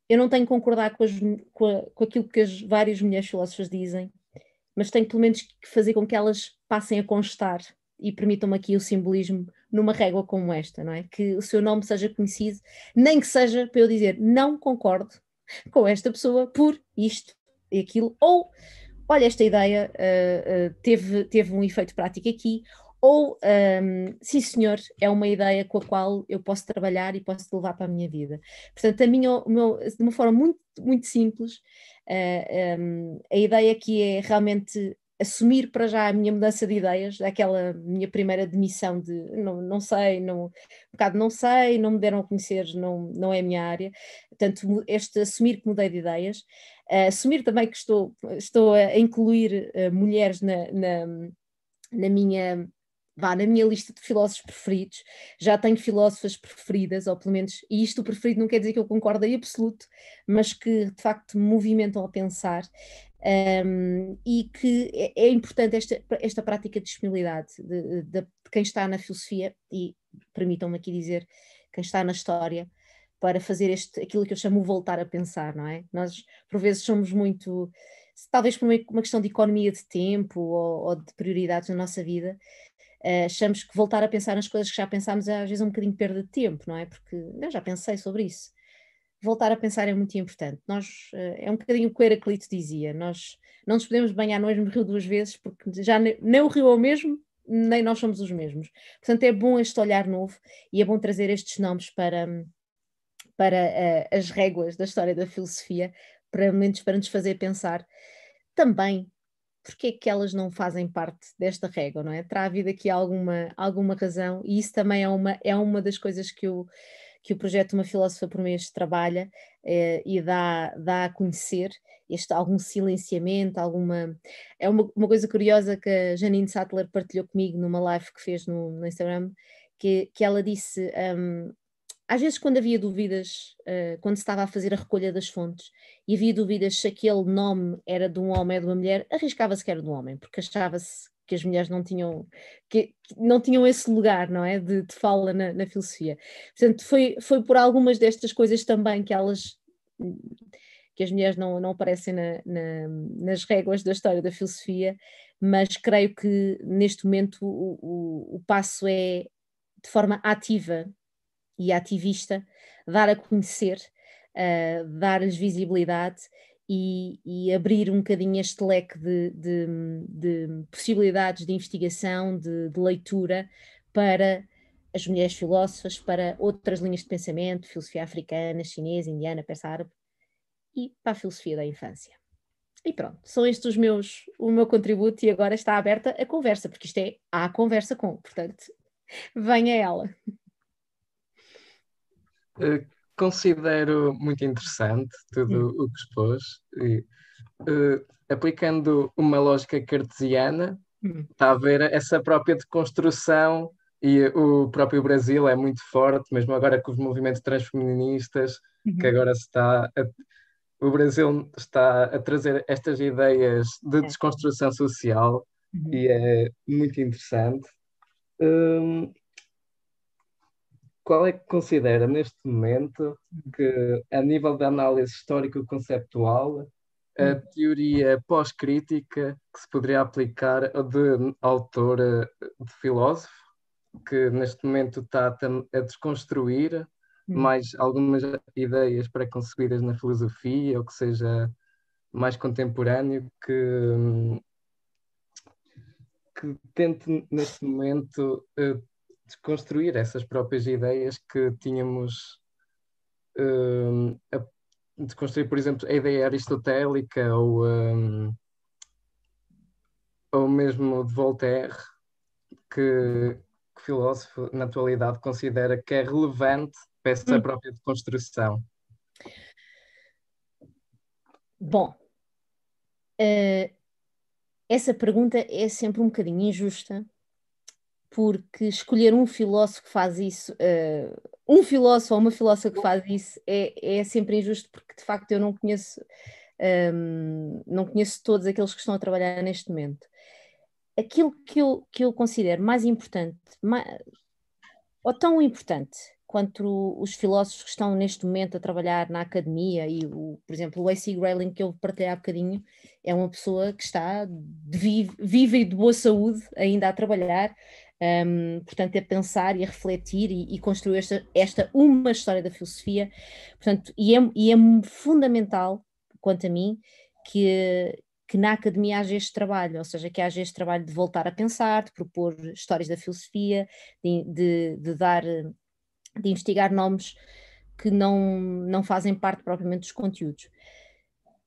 eu não tenho que concordar com, as, com, a, com aquilo que as várias mulheres filósofas dizem, mas tenho pelo menos que fazer com que elas passem a constar e permitam-me aqui o simbolismo numa régua como esta, não é? Que o seu nome seja conhecido, nem que seja para eu dizer não concordo com esta pessoa por isto e aquilo, ou olha, esta ideia uh, uh, teve, teve um efeito prático aqui, ou, um, ehm, sim senhor, é uma ideia com a qual eu posso trabalhar e posso levar para a minha vida. Portanto, a minha, meu, de uma forma muito, muito simples, uh, eh, um, ehm, a ideia aqui é realmente assumir para já a minha mudança de ideias, aquela minha primeira demissão de não, não sei, não, um bocado não sei, não me deram a conhecer, não, não é a minha área. Portanto, este assumir que mudei de ideias, Uh, assumir também que estou, estou a incluir uh, mulheres na, na, na minha vá, na minha lista de filósofos preferidos, já tenho filósofas preferidas, ou pelo menos, e isto preferido não quer dizer que eu concordo em absoluto, mas que de facto me movimentam a pensar, um, e que é, é, importante esta, esta prática de disponibilidade de, de, de quem está na filosofia, e permitam-me aqui dizer, quem está na história, para fazer este, aquilo que eu chamo voltar a pensar, não é? Nós, por vezes, somos muito, talvez por uma questão de economia de tempo ou, ou de prioridades na nossa vida, uh, achamos que voltar a pensar nas coisas que já pensámos é às vezes um bocadinho perda de tempo, não é? Porque eu já pensei sobre isso. Voltar a pensar é muito importante. Nós, uh, é um bocadinho o que Heraclito dizia, nós não nos podemos banhar no mesmo rio duas vezes, porque já nem, o rio é o mesmo, nem nós somos os mesmos. Portanto, é bom este olhar novo e é bom trazer estes nomes para para uh, as réguas da história da filosofia, para, para nos fazer pensar também porque é que elas não fazem parte desta régua, não é? Terá havido aqui alguma, alguma razão, e isso também é uma, é uma das coisas que o, que o projeto Uma Filósofa por Mês trabalha eh, e dá, dá a conhecer este, algum silenciamento, alguma. É uma, uma coisa curiosa que a Janine Sattler partilhou comigo numa live que fez no, no Instagram, que, que ela disse: um, às vezes, quando havia dúvidas, uh, quando se estava a fazer a recolha das fontes e havia dúvidas se aquele nome era de um homem ou de uma mulher, arriscava-se que era de um homem, porque achava-se que as mulheres não tinham, que, que não tinham esse lugar, não é? De, de fala na, na, filosofia. Portanto, foi, foi por algumas destas coisas também que elas que as mulheres não, não aparecem na, na, nas réguas da história da filosofia, mas creio que neste momento o, o, o passo é de forma ativa e ativista, dar a conhecer, uh, dar-lhes visibilidade e, e, abrir um bocadinho este leque de, de, de possibilidades de investigação, de, de, leitura para as mulheres filósofas, para outras linhas de pensamento, filosofia africana, chinesa, indiana, persa árabe e para a filosofia da infância. E pronto, são estes os meus, o meu contributo e agora está aberta a conversa, porque isto é a conversa com, portanto, *laughs* venha ela. Eh, considero muito interessante tudo hum. o que expôs. E, uh, aplicando uma lógica cartesiana, hum. está a ver essa própria deconstrução e o próprio Brasil é muito forte, mesmo agora com os movimentos transfeministas, uhum. que agora se está a, o Brasil está a trazer estas ideias de é. desconstrução social uhum. e é muito interessante. Um, qual é que considera neste momento que, a nível de análise histórico-conceptual, a hum. teoria pós-crítica que se poderia aplicar de autor, de filósofo, que neste momento está a desconstruir hum. mais algumas ideias preconcebidas na filosofia, ou que seja mais contemporâneo, que, que tente neste momento uh, desconstruir essas próprias ideias que tínhamos. Um, a, desconstruir, por exemplo, a ideia aristotélica ou, um, ou mesmo de Voltaire, que, que filósofo na atualidade considera que é relevante para essa hum. própria desconstrução? Bom, uh, essa pergunta é sempre um bocadinho injusta, porque escolher um filósofo que faz isso, uh, um filósofo ou uma filósofa que faz isso é, é sempre injusto, porque de facto eu não conheço, um, ehm, não conheço todos aqueles que estão a trabalhar neste momento. Aquilo que eu, que eu considero mais importante, mais, ou tão importante quanto os filósofos que estão neste momento a trabalhar na academia, e o, por exemplo, o A.C. Grayling, que eu partilhei há bocadinho, é uma pessoa que está viva, viva e de boa saúde ainda a trabalhar, um, portanto, a pensar e a refletir e, e, construir esta, esta uma história da filosofia. Portanto, e é, e é fundamental, quanto a mim, que, que na academia haja este trabalho, ou seja, que haja este trabalho de voltar a pensar, de propor histórias da filosofia, de, de, de dar, de investigar nomes que não, não fazem parte propriamente dos conteúdos.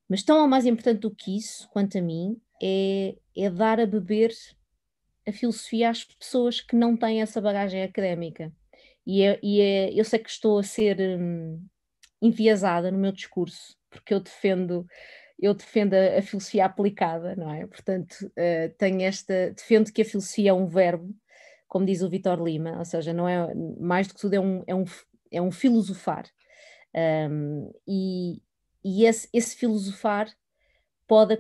Mas tão ou mais importante do que isso, quanto a mim, é, é dar a beber a filosofia às pessoas que não têm essa bagagem académica. E, é, e é, eu sei que estou a ser hum, enviesada no meu discurso, porque eu defendo eu defendo a, a filosofia aplicada, não é? Portanto, uh, tenho esta defendo que a filosofia é um verbo, como diz o Vitor Lima, ou seja, não é mais do que tudo é um é um, é um filosofar. Um, e, e esse, esse filosofar pode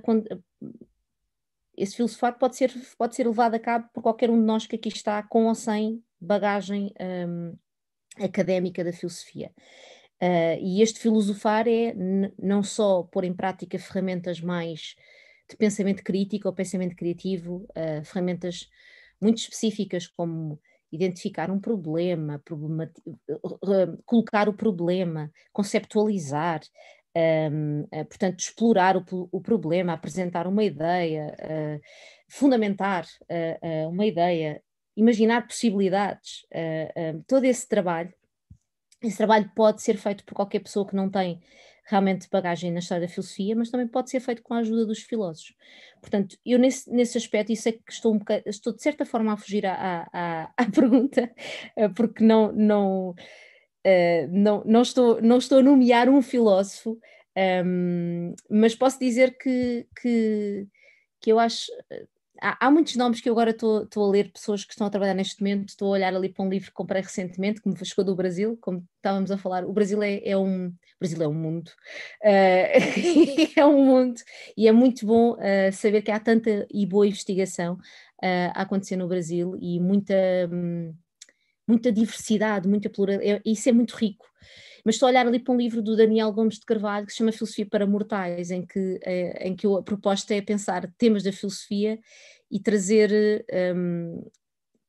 esse filosofar pode ser, pode ser levado a cabo por qualquer um de nós que aqui está, com ou sem bagagem um, académica da filosofia. Uh, e este filosofar é não só pôr em prática ferramentas mais de pensamento crítico ou pensamento criativo, uh, ferramentas muito específicas como identificar um problema, colocar o problema, conceptualizar, um, uh, portanto, explorar o, o, problema, apresentar uma ideia, uh, fundamentar uh, uma ideia, imaginar possibilidades, todo esse trabalho, esse trabalho pode ser feito por qualquer pessoa que não tem realmente bagagem na história da filosofia, mas também pode ser feito com a ajuda dos filósofos. Portanto, eu nesse, nesse aspecto, isso é que estou, um bocado, estou de certa forma a fugir à, à, à *laughs* pergunta, porque não, não, Uh, não, não, estou, não estou a nomear um filósofo, um, ehm, mas posso dizer que, que, que eu acho, há, há, muitos nomes que eu agora estou a ler, pessoas que estão a trabalhar neste momento. Estou a olhar ali para um livro que comprei recentemente, que me chegou do Brasil, como estávamos a falar. O Brasil é, é um. O Brasil é um mundo. Uh, *laughs* é um mundo. E é muito bom uh, saber que há tanta e boa investigação uh, a acontecer no Brasil e muita. Um, muita diversidade, muita pluralidade, é, isso é muito rico. Mas estou a olhar ali para um livro do Daniel Gomes de Carvalho que se chama Filosofia para Mortais, em que, é, em que a proposta é pensar temas da filosofia e trazer, um,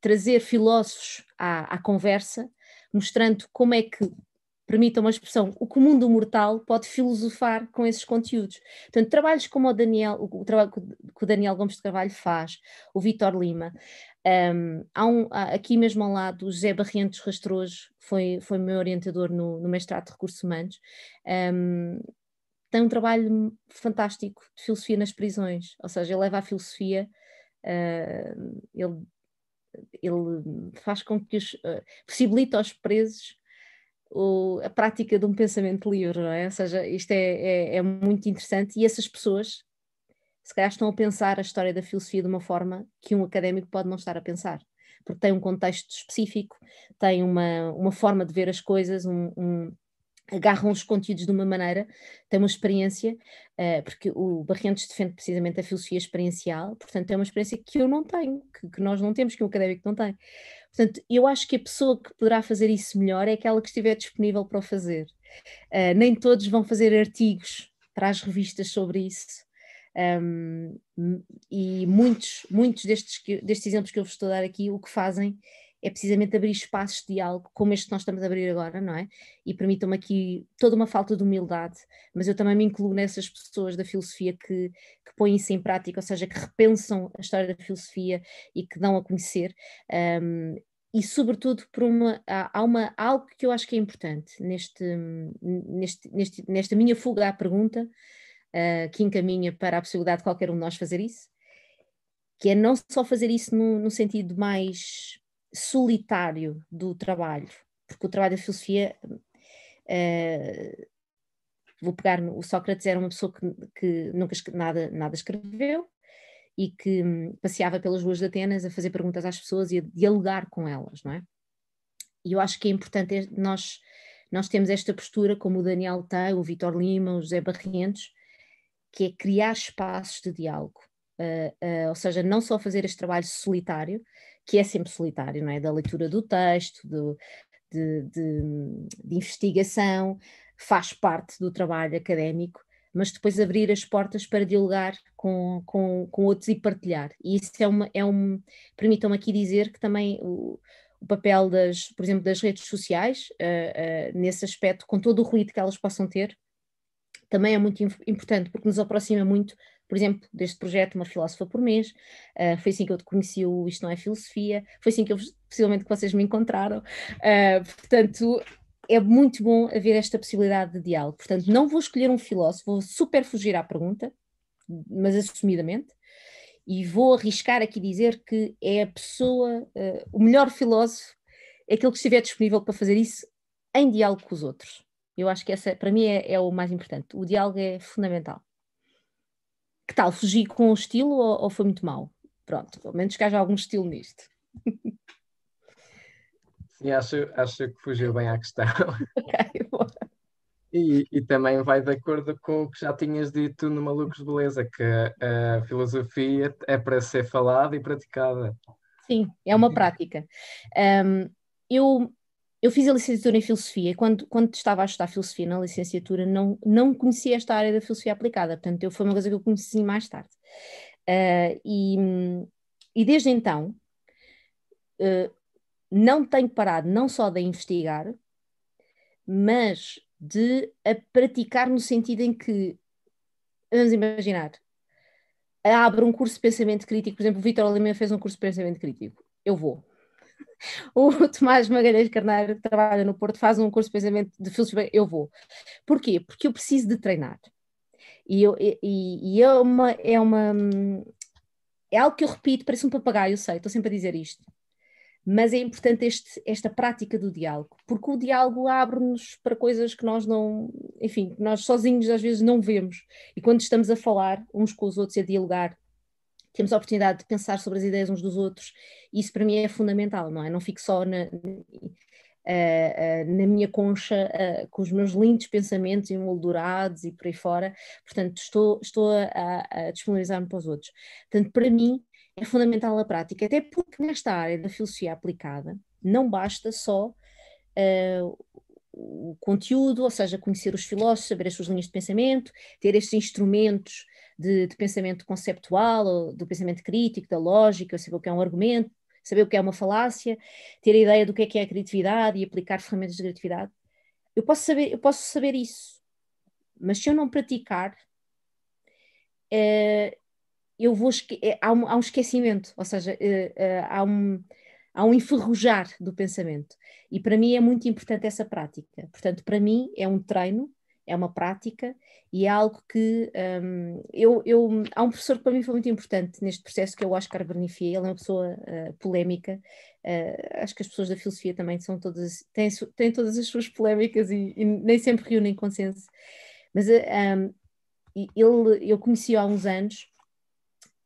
trazer filósofos à, à conversa, mostrando como é que permita uma expressão, o comum do mortal pode filosofar com esses conteúdos. Portanto, trabalhos como o Daniel, o, trabalho que o Daniel Gomes de Carvalho faz, o Vitor Lima, um, há um, aqui mesmo ao lado, o José Barrientos Rastrojo, foi, foi meu orientador no, no mestrado de recursos humanos, um, tem um trabalho fantástico de filosofia nas prisões, ou seja, ele leva a filosofia, uh, ele, ele faz com que os, uh, possibilita aos presos o, a prática de um pensamento livre, não é? Ou seja, isto é, é, é muito interessante e essas pessoas se calhar estão a pensar a história da filosofia de uma forma que um académico pode não estar a pensar, porque tem um contexto específico, tem uma, uma forma de ver as coisas, um, um agarram os conteúdos de uma maneira, tem uma experiência, uh, porque o Barrientos defende precisamente a filosofia experiencial, portanto é uma experiência que eu não tenho, que, nós não temos, que um académico não tem. Portanto, eu acho que a pessoa que poderá fazer isso melhor é aquela que estiver disponível para o fazer. Uh, nem todos vão fazer artigos para as revistas sobre isso, um, e muitos, muitos destes, destes exemplos que eu vos estou a dar aqui, o que fazem é precisamente abrir espaços de diálogo, como este que nós estamos a abrir agora, não é? E permitam-me aqui toda uma falta de humildade, mas eu também me incluo nessas pessoas da filosofia que, que põem isso em prática, ou seja, que repensam a história da filosofia e que dão a conhecer. Um, e sobretudo por uma há, uma algo que eu acho que é importante neste, neste, neste nesta minha fuga à pergunta uh, que encaminha para a possibilidade de qualquer um de nós fazer isso, que é não só fazer isso no, no sentido mais solitário do trabalho, porque o trabalho da filosofia, uh, vou pegar, o Sócrates era uma pessoa que, que nunca nada, nada escreveu, e que hum, passeava pelas ruas de Atenas a fazer perguntas às pessoas e a dialogar com elas, não é? E eu acho que é importante nós, nós temos esta postura, como o Daniel tem, o Vitor Lima, o José Barrientos, que é criar espaços de diálogo. Uh, uh, ou seja, não só fazer este trabalho solitário, que é sempre solitário, não é? Da leitura do texto, do, de, de, de, investigação, faz parte do trabalho académico, mas depois abrir as portas para dialogar com, com, com outros e partilhar. E isso é uma, é um, permitam-me aqui dizer que também o, o papel das, por exemplo, das redes sociais, uh, nesse aspecto, com todo o ruído que elas possam ter, também é muito importante porque nos aproxima muito, por exemplo, deste projeto Uma Filósofa por Mês. Uh, foi assim que eu te conheci o Isto Não é Filosofia, foi assim que eu, possivelmente que vocês me encontraram. Uh, portanto, é muito bom haver esta possibilidade de diálogo. Portanto, não vou escolher um filósofo, vou super fugir à pergunta, mas assumidamente, e vou arriscar aqui dizer que é a pessoa, uh, o melhor filósofo é aquele que estiver disponível para fazer isso em diálogo com os outros. Eu acho que essa, para mim, é, é o mais importante. O diálogo é fundamental. Que tal? Fugi com o estilo ou, ou foi muito mal? Pronto, pelo menos que haja algum estilo nisto. Sim, acho, acho que fugiu bem à questão. *laughs* Ok, boa. E, e, também vai de acordo com o que já tinhas dito no Malucos de Beleza, que a, filosofia é para ser falada e praticada. Sim, é uma prática. Um, eu eu fiz a licenciatura em Filosofia e quando, quando estava a estudar Filosofia na licenciatura não, não conhecia esta área da Filosofia aplicada, portanto eu, foi uma coisa que eu conheci mais tarde. Uh, e, e desde então uh, não tenho parado não só de investigar, mas de a praticar no sentido em que, vamos imaginar, abro um curso de pensamento crítico, por exemplo, o Vitor Lima fez um curso de pensamento crítico, eu vou *laughs* o Tomás Magalhães Carneiro, que trabalha no Porto, faz um curso de pensamento de filosofia, eu vou. Porquê? Porque eu preciso de treinar. E, eu, e, e é, uma, é uma. É algo que eu repito, parece um papagaio, eu sei, estou sempre a dizer isto. Mas é importante este, esta prática do diálogo, porque o diálogo abre-nos para coisas que nós não, enfim, que nós sozinhos às vezes não vemos. E quando estamos a falar uns com os outros e a dialogar, temos a oportunidade de pensar sobre as ideias uns dos outros, e isso para mim é fundamental, não é? Não fico só na, Uh, uh, na minha concha uh, com os meus lindos pensamentos emoldurados e por aí fora, portanto estou, estou a, a disponibilizar-me para os outros. Portanto, para mim é fundamental a prática, até porque nesta área da filosofia aplicada não basta só o conteúdo, ou seja, conhecer os filósofos, saber as suas linhas de pensamento, ter estes instrumentos de, de pensamento conceptual, do pensamento crítico, da lógica, saber o que é um argumento, saber o que é uma falácia, ter a ideia do que é que é a criatividade e aplicar ferramentas de criatividade. Eu posso saber, eu posso saber isso, mas se eu não praticar, é, eu vou é, há, um, há, um, esquecimento, ou seja, é, há, um, há um enferrujar do pensamento. E para mim é muito importante essa prática. Portanto, para mim é um treino é uma prática e é algo que um, eu, eu, há um professor que para mim foi muito importante neste processo que é o Oscar Bernifier, ele é uma pessoa uh, polémica, uh, acho que as pessoas da filosofia também são todas, têm, têm todas as suas polémicas e, e nem sempre reúnem consenso, mas uh, um, ele, eu conheci-o há uns anos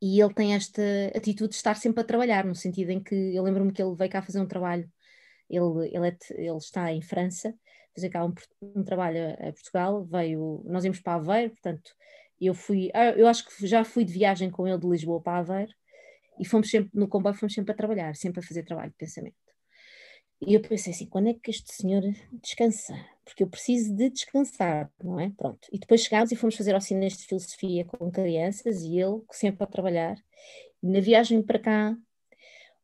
e ele tem esta atitude de estar sempre a trabalhar, no sentido em que eu lembro-me que ele veio cá fazer um trabalho, ele, ele, é, ele está em França, fazer cá um, um trabalho a, Portugal, veio, nós íamos para Aveiro, portanto, eu fui, ah, eu acho que já fui de viagem com ele de Lisboa para Aveiro e fomos sempre, no comboio fomos sempre a trabalhar, sempre a fazer trabalho de pensamento. E eu pensei assim, quando é que este senhor descansa? Porque eu preciso de descansar, não é? Pronto. E depois chegámos e fomos fazer oficinas de filosofia com crianças e ele sempre a trabalhar. E na viagem para cá,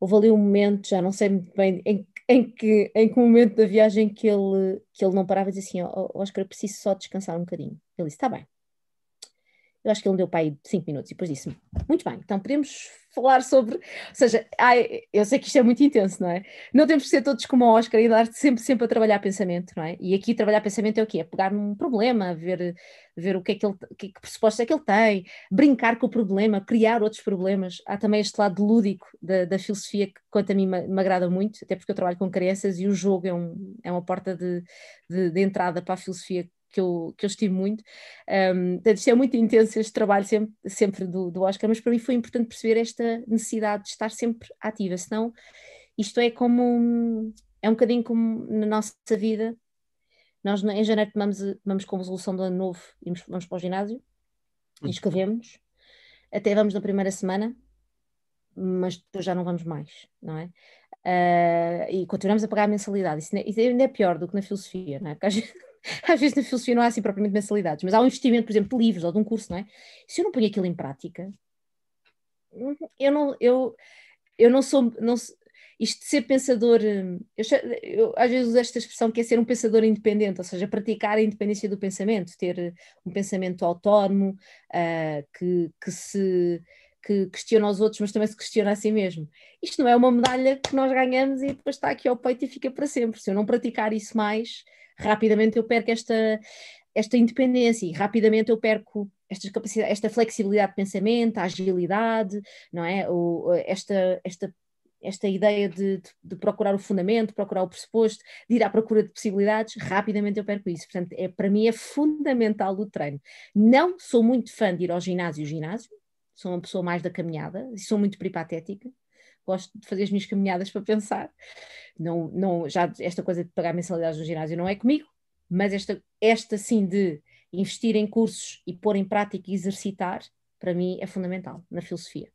houve ali um momento, já não sei muito bem em em que, em que momento da viagem que ele, que ele não parava e dizia assim, oh, Oscar, eu preciso só descansar um bocadinho. Ele disse, está bem. Eu acho que ele me deu para aí cinco minutos e depois disse muito bem, então podemos falar sobre, ou seja, ai, eu sei que isto é muito intenso, não é? Não temos que ser todos como o Oscar e dar sempre, sempre a trabalhar pensamento, não é? E aqui trabalhar pensamento é o quê? É pegar num problema, ver, ver o que é que ele, que, que pressupostos é que ele tem, brincar com o problema, criar outros problemas. Há também este lado lúdico da, da filosofia que, quanto a mim, me, me, agrada muito, até porque eu trabalho com crianças e o jogo é, um, é uma porta de, de, de entrada para a filosofia que eu, que eu estimo muito. Um, isto é muito intenso este trabalho sempre, sempre do, do Oscar, mas para mim foi importante perceber esta necessidade de estar sempre ativa, senão isto é como é um bocadinho como na nossa vida. Nós em janeiro tomamos, tomamos como resolução do ano novo e vamos para o ginásio, uhum. inscrevemos, até vamos na primeira semana, mas depois já não vamos mais, não é? Uh, e continuamos a pagar a mensalidade. Isso, isso ainda é pior do que na filosofia, não é? Porque às vezes, *laughs* às vezes não há assim propriamente mensalidades, mas há um investimento, por exemplo, de livros ou de um curso, não é? Se eu não ponho aquilo em prática, eu não, eu, eu não sou, não, isto de ser pensador, eu, eu, às vezes uso esta expressão que é ser um pensador independente, ou seja, praticar a independência do pensamento, ter um pensamento autónomo, uh, que, que se que questiona os outros, mas também se questiona a si mesmo. Isto não é uma medalha que nós ganhamos e depois está aqui ao peito e fica para sempre. Se eu não praticar isso mais, rapidamente eu perco esta, esta independência e rapidamente eu perco esta capacidade, esta flexibilidade de pensamento, a agilidade, não é? Esta, esta, esta ideia de, de, de, procurar o fundamento, procurar o pressuposto, de ir à procura de possibilidades, rapidamente eu perco isso. Portanto, é, para mim é fundamental o treino. Não sou muito fã de ir ao ginásio, ginásio, sou uma pessoa mais da caminhada sou muito peripatética gosto de fazer as minhas caminhadas para pensar. Não, não, já esta coisa de pagar mensalidades no ginásio não é comigo, mas esta, esta sim de investir em cursos e pôr em prática e exercitar, para mim é fundamental na filosofia.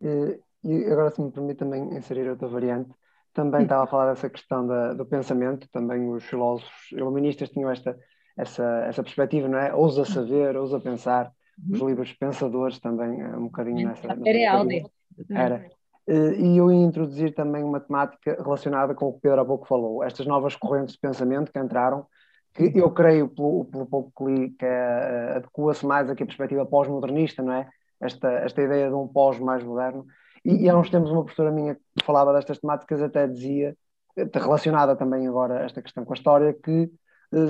E, e agora, se me permite também inserir outra variante, também estava a falar dessa questão da, do pensamento, também os filósofos iluministas tinham esta, essa, essa perspectiva, não é? Ousa saber, ousa pensar, os uhum. livros pensadores também, é um bocadinho nessa. Era, era. Eh, e eu ia introduzir também uma temática relacionada com o que Pedro há pouco falou, estas novas correntes de pensamento que entraram, que eu creio, pelo, pelo pouco que li, que é, adequa-se mais aqui a perspectiva pós-modernista, não é? Esta, esta ideia de um pós mais moderno. E, e há uns tempos uma professora minha que falava destas temáticas até dizia, relacionada também agora esta questão com a história, que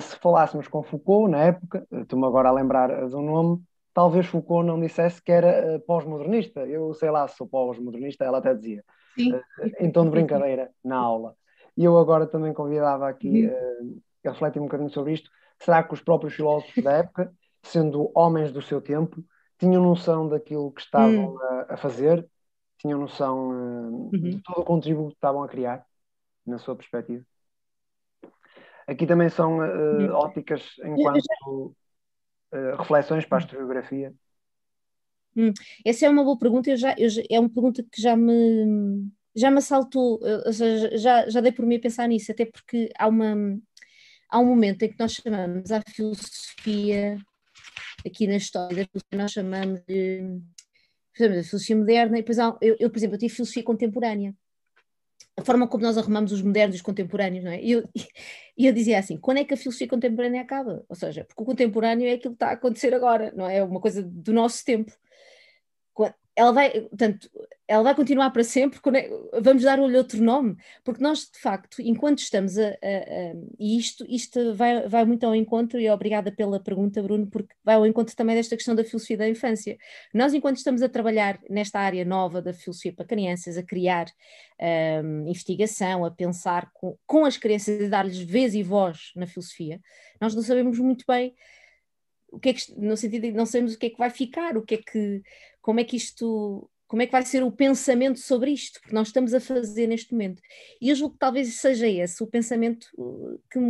se falássemos com Foucault na época, estou-me agora a lembrar um nome, talvez Foucault não dissesse que era uh, pós-modernista. Eu sei lá se sou pós-modernista, ela até dizia. Uh, em tom de brincadeira, na aula. E eu agora também convidava aqui uh, a refletir um bocadinho sobre isto. Será que os próprios filósofos da época, sendo homens do seu tempo, tinham noção daquilo que estavam hum. a, a, fazer, tinham noção uh, uhum. de todo o contributo que estavam a criar, na sua perspectiva. Aqui também são uh, óticas enquanto uh, reflexões para a historiografia. Hum. Essa é uma boa pergunta, eu já, eu já, é uma pergunta que já me já me assaltou, seja, já, já dei por mim a pensar nisso, até porque há, uma, há um momento em que nós chamamos a filosofia, aqui na história da nós chamamos de a filosofia moderna, e depois há, eu, eu, por exemplo, eu tive filosofia contemporânea, a forma como nós arrumamos os modernos e os contemporâneos, não é? E eu, dizia assim, quando é que a filosofia contemporânea acaba? Ou seja, porque o contemporâneo é aquilo que está a acontecer agora, não é? É uma coisa do nosso tempo ela vai, portanto, ela vai continuar para sempre, é, vamos dar-lhe outro nome, porque nós, de facto, enquanto estamos a, a, a, e isto, isto vai, vai muito ao encontro, e obrigada pela pergunta, Bruno, porque vai ao encontro também desta questão da filosofia da infância. Nós, enquanto estamos a trabalhar nesta área nova da filosofia para crianças, a criar um, investigação, a pensar com, com as crianças e dar-lhes vez e voz na filosofia, nós não sabemos muito bem o que é que, no sentido de não sabemos o que é que vai ficar, o que é que, como é que isto, como é que vai ser o pensamento sobre isto, porque nós estamos a fazer neste momento. E eu julgo que talvez seja esse o pensamento uh, que,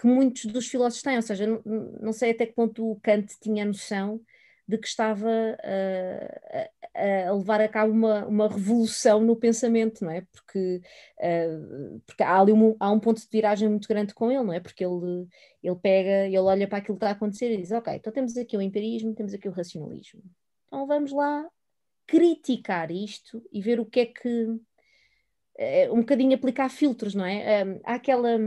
que muitos dos filósofos têm, ou seja, não, não sei até que ponto o Kant tinha noção de que estava uh, a, a, levar a cabo uma, uma revolução no pensamento, não é? Porque, uh, porque há ali um, há um ponto de viragem muito grande com ele, não é? Porque ele, ele pega, ele olha para aquilo que está a acontecer e diz, ok, então temos aqui o empirismo, temos aqui o racionalismo. Então vamos lá criticar isto e ver o que é que... Uh, um bocadinho aplicar filtros, não é? há aquela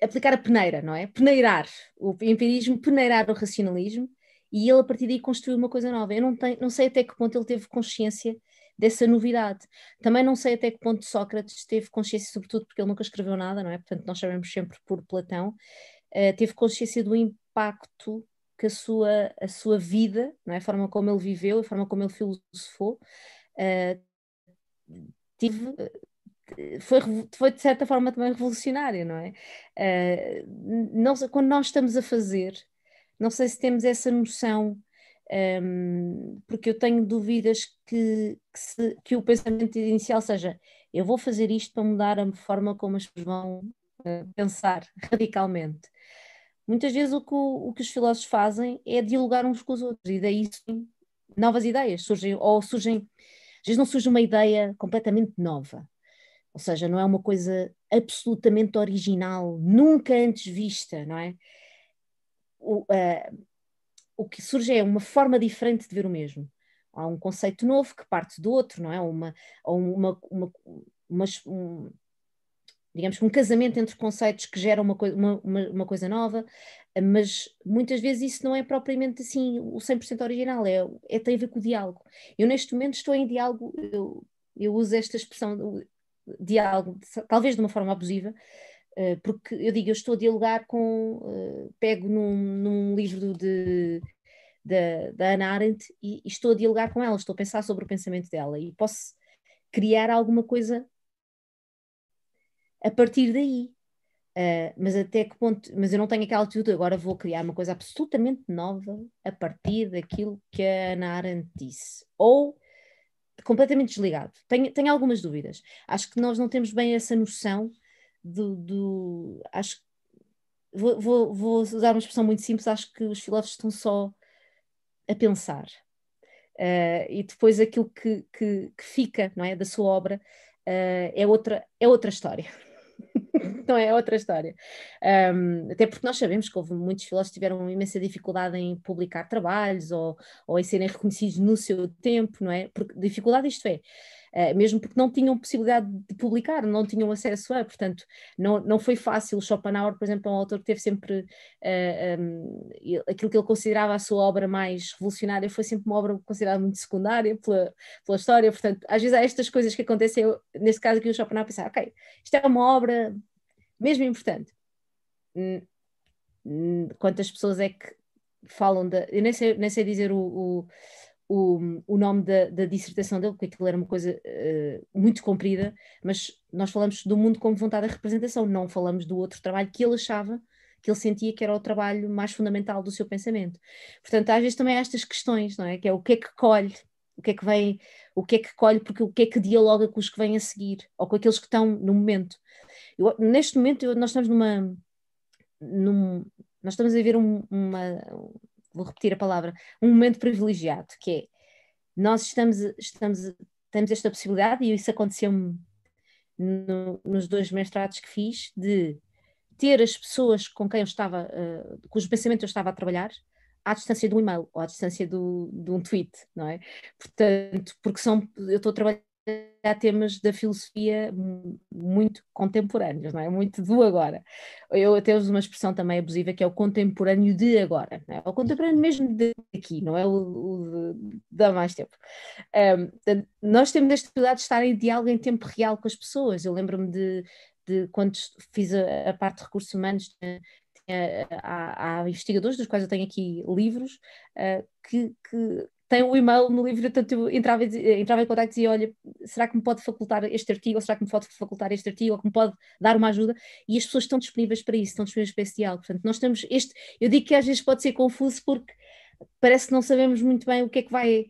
aplicar a peneira, não é? Peneirar o empirismo, peneirar o racionalismo e ele a partir daí construiu uma coisa nova. Eu não, tenho, não sei até que ponto ele teve consciência dessa novidade. Também não sei até que ponto Sócrates teve consciência, sobretudo porque ele nunca escreveu nada, não é? Portanto, nós sabemos sempre por Platão, uh, teve consciência do impacto que a sua, a sua vida, não é? a forma como ele viveu, a forma como ele filosofou, uh, tive, foi, foi de certa forma também revolucionária, não é? Uh, não, quando nós estamos a fazer não sei se temos essa noção, um, porque eu tenho dúvidas que, que, se, que, o pensamento inicial seja eu vou fazer isto para mudar a forma como as pessoas vão uh, pensar *laughs* radicalmente. Muitas vezes o que, o, que, os filósofos fazem é dialogar uns com os outros e daí novas ideias surgem, ou surgem, às vezes não surge uma ideia completamente nova, ou seja, não é uma coisa absolutamente original, nunca antes vista, não é? O, uh, o que surge é uma forma diferente de ver o mesmo. Há um conceito novo que parte do outro, não é? Uma, uma, uma, uma um, digamos que um casamento entre conceitos que gera uma, uma, uma, coisa nova, mas muitas vezes isso não é propriamente assim o 100% original, é, é, tem a ver com o diálogo. Eu neste momento estou em diálogo, eu, eu uso esta expressão diálogo, talvez de uma forma abusiva, porque eu digo, eu estou a dialogar com, uh, pego num, num livro de, de, da Ana Arendt e, e, estou a dialogar com ela, estou a pensar sobre o pensamento dela e posso criar alguma coisa a partir daí. Uh, mas até que ponto, mas eu não tenho aquela atitude, agora vou criar uma coisa absolutamente nova a partir daquilo que a Ana Arendt disse. Ou completamente desligado. Tenho, tenho algumas dúvidas. Acho que nós não temos bem essa noção do, do acho vou, vou, vou, usar uma expressão muito simples, acho que os filósofos estão só a pensar. Uh, e depois aquilo que, que, que, fica não é, da sua obra uh, é, outra, é outra história. *laughs* não é outra história. Um, até porque nós sabemos que houve muitos filósofos que tiveram imensa dificuldade em publicar trabalhos ou, ou em serem reconhecidos no seu tempo, não é? Porque dificuldade isto é, mesmo porque não tinham possibilidade de publicar, não tinham acesso a, portanto, não, não foi fácil. Schopenhauer, por exemplo, é um autor que teve sempre uh, eh, um, aquilo que ele considerava a sua obra mais revolucionária, foi sempre uma obra considerada muito secundária pela, pela história, portanto, às vezes há estas coisas que acontecem, nesse caso aqui o Schopenhauer pensar, ok, isto é uma obra mesmo importante. Hum, hum, quantas pessoas é que falam da. Eu nem sei, nem sei dizer o, o o, o nome da, da, dissertação dele, porque aquilo era uma coisa uh, muito comprida, mas nós falamos do mundo como vontade de representação, não falamos do outro trabalho que ele achava que ele sentia que era o trabalho mais fundamental do seu pensamento. Portanto, às vezes também há estas questões, não é? Que é o que é que colhe, o que é que vem, o que é que colhe, porque o que é que dialoga com os que vêm a seguir, ou com aqueles que estão no momento. Eu, neste momento, eu, nós estamos numa. Num, nós estamos a ver um, uma. Vou repetir a palavra, um momento privilegiado, que é nós estamos, estamos, temos esta possibilidade, e isso aconteceu-me no, nos dois mestrados que fiz, de ter as pessoas com quem eu estava, uh, cujo pensamento eu estava a trabalhar, à distância de um e-mail ou à distância do, de um tweet, não é? Portanto, porque são, eu estou a trabalhar temas da filosofia muito contemporâneos, não é? Muito do agora. Eu até uso uma expressão também abusiva que é o contemporâneo de agora, é? O contemporâneo mesmo de aqui, não é o, o de, há mais tempo. Um, nós temos esta possibilidade de estar em diálogo em tempo real com as pessoas. Eu lembro-me de, de quando fiz a, a, parte de recursos humanos, há, investigadores, dos quais eu tenho aqui livros, uh, que, que têm o e-mail no livro, portanto eu entrava, entrava em contato e dizia, olha, será que me pode facultar este artigo, ou será que me pode facultar este artigo, ou que me pode dar uma ajuda, e as pessoas estão disponíveis para isso, estão disponíveis para esse diálogo, portanto nós temos este, eu digo que às vezes pode ser confuso porque parece que não sabemos muito bem o que é que vai...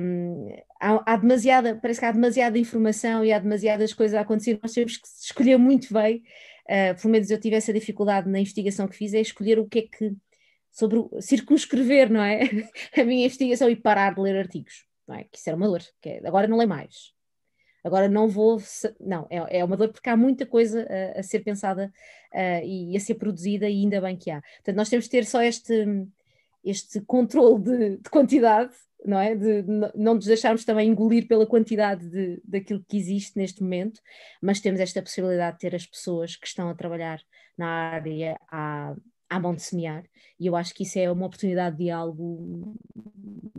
Um, há, há, demasiada, parece que há demasiada informação e há demasiadas coisas a acontecer, nós temos que escolher muito bem uh, pelo menos eu tive essa dificuldade na investigação que fiz, é escolher o que é que, sobre o, circunscrever, não é? *laughs* a minha investigação e parar de ler artigos, não é? Que isso era uma dor, que é, agora não leio mais. Agora não vou, não, é, é uma dor porque há muita coisa a, a ser pensada uh, e a ser produzida e ainda bem que há. Portanto, nós temos de ter só este, este controle de, de quantidade não é? De não nos deixarmos também engolir pela quantidade de, daquilo que existe neste momento, mas temos esta possibilidade de ter as pessoas que estão a trabalhar na área à, à mão de semear, e eu acho que isso é uma oportunidade de algo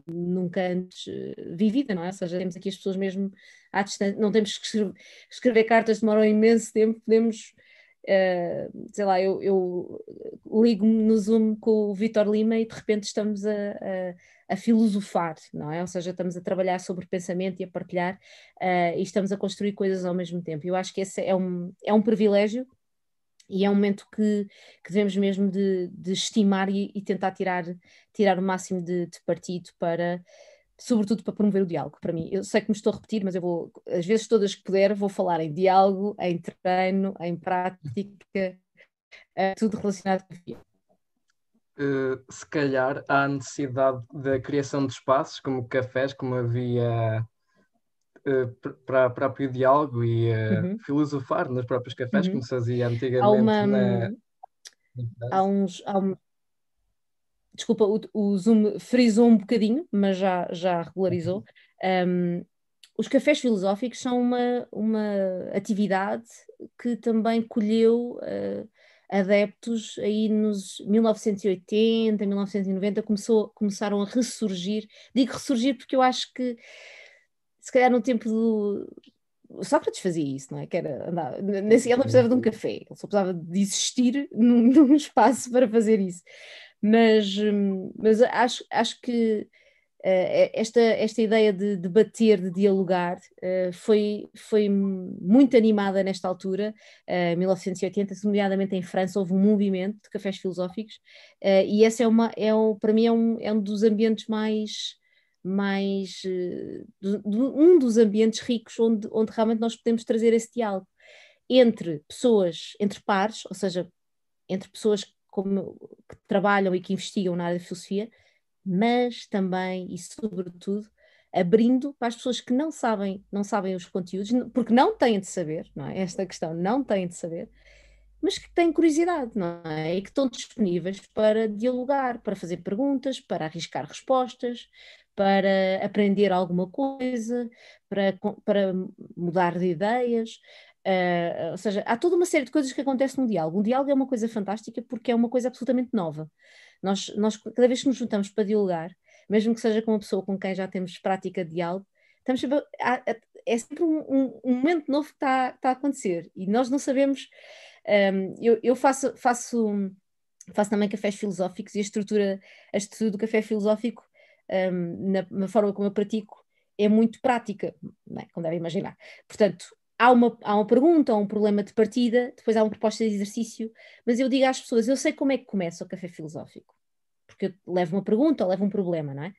nunca antes eh, vivida, não é? Ou seja, temos aqui as pessoas mesmo à distância, não temos que escrever, escrever cartas, demoram imenso tempo, podemos Uh, sei lá, eu, eu ligo-me no Zoom com o Vitor Lima e de repente estamos a, a, a, filosofar, não é? Ou seja, estamos a trabalhar sobre pensamento e a partilhar uh, e estamos a construir coisas ao mesmo tempo. Eu acho que esse é um, é um privilégio e é um momento que, que devemos mesmo de, de estimar e, e, tentar tirar, tirar o máximo de, de partido para sobretudo para promover o diálogo, para mim. Eu sei que me estou a repetir, mas eu vou, as vezes todas que puder, vou falar em diálogo, em treino, em prática, uh, tudo relacionado com a vida. Uh, se calhar há necessidade da criação de espaços como cafés, como havia uh, para o próprio diálogo e uh, uhum. filosofar nos próprios cafés, uhum. como se fazia antigamente. Há, uma, na... há uns, há um, desculpa, o, o, Zoom frisou um bocadinho, mas já, já regularizou. Um, os cafés filosóficos são uma, uma atividade que também colheu uh, adeptos aí nos 1980, 1990, começou, começaram a ressurgir. Digo ressurgir porque eu acho que se calhar no tempo do, Sócrates fazia isso, não é? Que era andar, nesse, ele não precisava de um café, ele só precisava de existir num, *laughs* num espaço para fazer isso mas, hum, mas acho, acho que uh, esta, esta ideia de debater, de dialogar, uh, foi, foi muito animada nesta altura, uh, 1980, nomeadamente em França, houve um movimento de cafés filosóficos, e esse é uma, é um, para mim é um, é um dos ambientes mais mais um dos ambientes ricos onde, onde realmente nós podemos trazer esse diálogo entre pessoas, entre pares, ou seja, entre pessoas como, que trabalham e que investigam na área de filosofia, mas também e sobretudo abrindo para as pessoas que não sabem, não sabem os conteúdos, porque não têm de saber, não é? Esta questão não têm de saber, mas que têm curiosidade, não é? E que estão disponíveis para dialogar, para fazer perguntas, para arriscar respostas, para aprender alguma coisa, para, para mudar de ideias. Uh, ou seja, há toda uma série de coisas que acontecem no diálogo. Um diálogo é uma coisa fantástica porque é uma coisa absolutamente nova. Nós, nós cada vez que nos juntamos para dialogar, mesmo que seja com uma pessoa com quem já temos prática de diálogo, estamos sempre, é sempre um, um, um, momento novo que está, está, a acontecer e nós não sabemos. Um, eu, eu faço, faço, faço também cafés filosóficos e a estrutura, a estrutura do café filosófico, na, na forma como eu pratico, é muito prática, é? como devem imaginar. Portanto, há uma, há uma pergunta ou um problema de partida, depois há uma proposta de exercício, mas eu digo às pessoas, eu sei como é que começa o café filosófico, porque eu levo uma pergunta ou levo um problema, não é?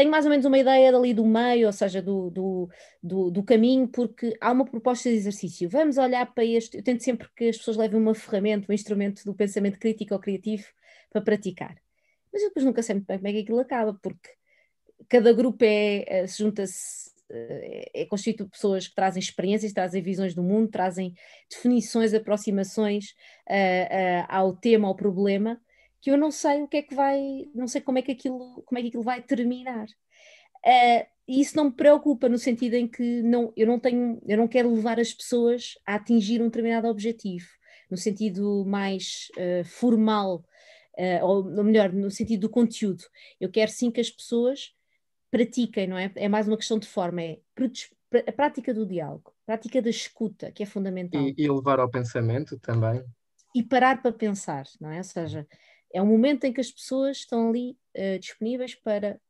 Tenho mais ou menos uma ideia dali do meio, ou seja, do, do, do, do caminho, porque há uma proposta de exercício. Vamos olhar para este. Eu tento sempre que as pessoas levem uma ferramenta, um instrumento do pensamento crítico ou criativo para praticar. Mas eu depois nunca sei muito bem como é que aquilo acaba, porque cada grupo é, eh, se junta-se é, é constituído por pessoas que trazem experiências, trazem visões do mundo, trazem definições, aproximações uh, uh, ao tema, ao problema, que eu não sei o que é que vai, não sei como é que aquilo, como é que aquilo vai terminar. Uh, e isso não me preocupa no sentido em que não, eu não tenho, eu não quero levar as pessoas a atingir um determinado objetivo, no sentido mais formal, ou melhor, no sentido do conteúdo. Eu quero sim que as pessoas pratiquem, não é? É mais uma questão de forma, é a prática do diálogo, a prática da escuta, que é fundamental. E, e levar ao pensamento também. E parar para pensar, não é? Ou seja, é um momento em que as pessoas estão ali uh, disponíveis para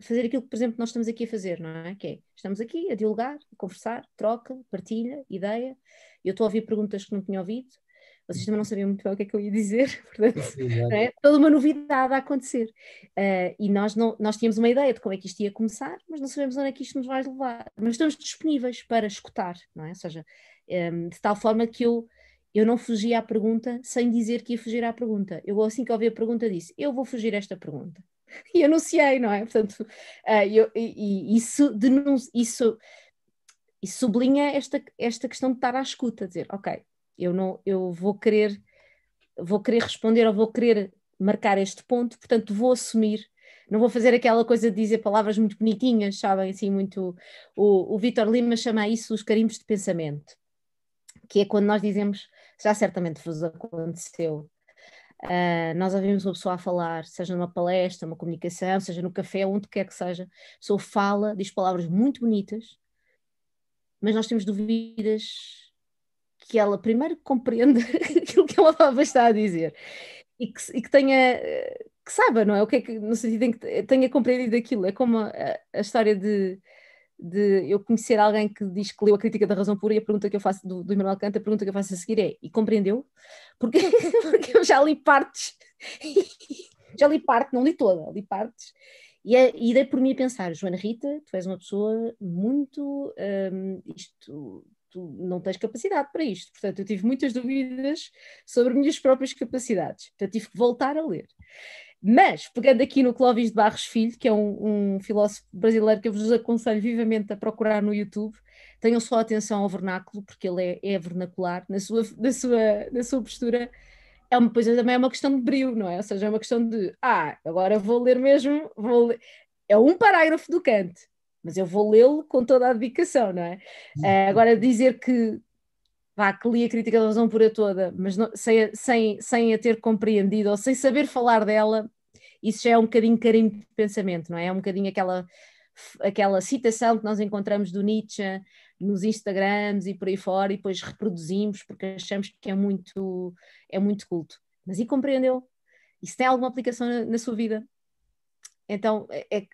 fazer aquilo que, por exemplo, nós estamos aqui a fazer, não é? Que é, estamos aqui a dialogar, a conversar, troca, partilha, ideia. Eu estou a ouvir perguntas que não tinha ouvido, vocês também não sabiam muito bem o que é que eu ia dizer, *laughs* portanto, é? toda uma novidade a acontecer. Uh, e nós, não, nós tínhamos uma ideia de como é que isto ia começar, mas não sabemos onde é que isto nos vai levar. Mas estamos disponíveis para escutar, não é? Ou seja, um, ehm, de tal forma que eu, eu não fugi à pergunta sem dizer que ia fugir à pergunta. Eu, assim que ouvi a pergunta, disse: Eu vou fugir a esta pergunta. *laughs* E anunciei, não é? Portanto, uh, eu, e, e isso, isso, isso sublinha esta, esta questão de estar à escuta, dizer, ok, eu não, eu vou querer, vou querer responder ou vou querer marcar este ponto, portanto vou assumir, não vou fazer aquela coisa de dizer palavras muito bonitinhas, sabem, assim, muito, o, o Vitor Lima chama isso os carimbos de pensamento, que é quando nós dizemos, já certamente vos aconteceu, Uh, nós ouvimos uma pessoa a falar, seja numa palestra, uma comunicação, seja no café, onde quer que seja, a pessoa fala, diz palavras muito bonitas, mas nós temos dúvidas que ela primeiro compreenda *laughs* aquilo que ela está a dizer e que, e que tenha que saiba, não é? O que é que, no sentido em que tenha compreendido aquilo. É como a, a história de, de eu conhecer alguém que diz que leu a crítica da razão pura e a pergunta que eu faço do, do Immanuel Kant, a pergunta que eu faço a seguir é: e compreendeu? Porque, *laughs* porque eu já li partes, *laughs* já li parte, não li toda, li partes. E, é, e dei por mim a pensar, Joana Rita, tu és uma pessoa muito. Um, isto tu não tens capacidade para isto. Portanto, eu tive muitas dúvidas sobre minhas próprias capacidades. Portanto, tive que voltar a ler. Mas, pegando aqui no Clóvis de Barros Filho, que é um, um, filósofo brasileiro que eu vos aconselho vivamente a procurar no YouTube, tenham só atenção ao vernáculo, porque ele é, é vernacular, na sua, na, sua, na sua postura. É uma, pois também é uma questão de brilho, não é? Ou seja, é uma questão de, ah, agora vou ler mesmo, vou ler. É um parágrafo do Kant, mas eu vou lê-lo com toda a dedicação, não é? Uh, agora, dizer que, vá, que li a crítica da razão pura toda, mas não, sem, sem, sem a ter compreendido ou sem saber falar dela, isso já é um bocadinho carinho de pensamento, não é? É um bocadinho aquela, aquela citação que nós encontramos do Nietzsche nos Instagrams e por aí fora e depois reproduzimos porque achamos que é muito, é muito culto. Mas e compreendeu? Isso tem alguma aplicação na, na sua vida? Então, é, é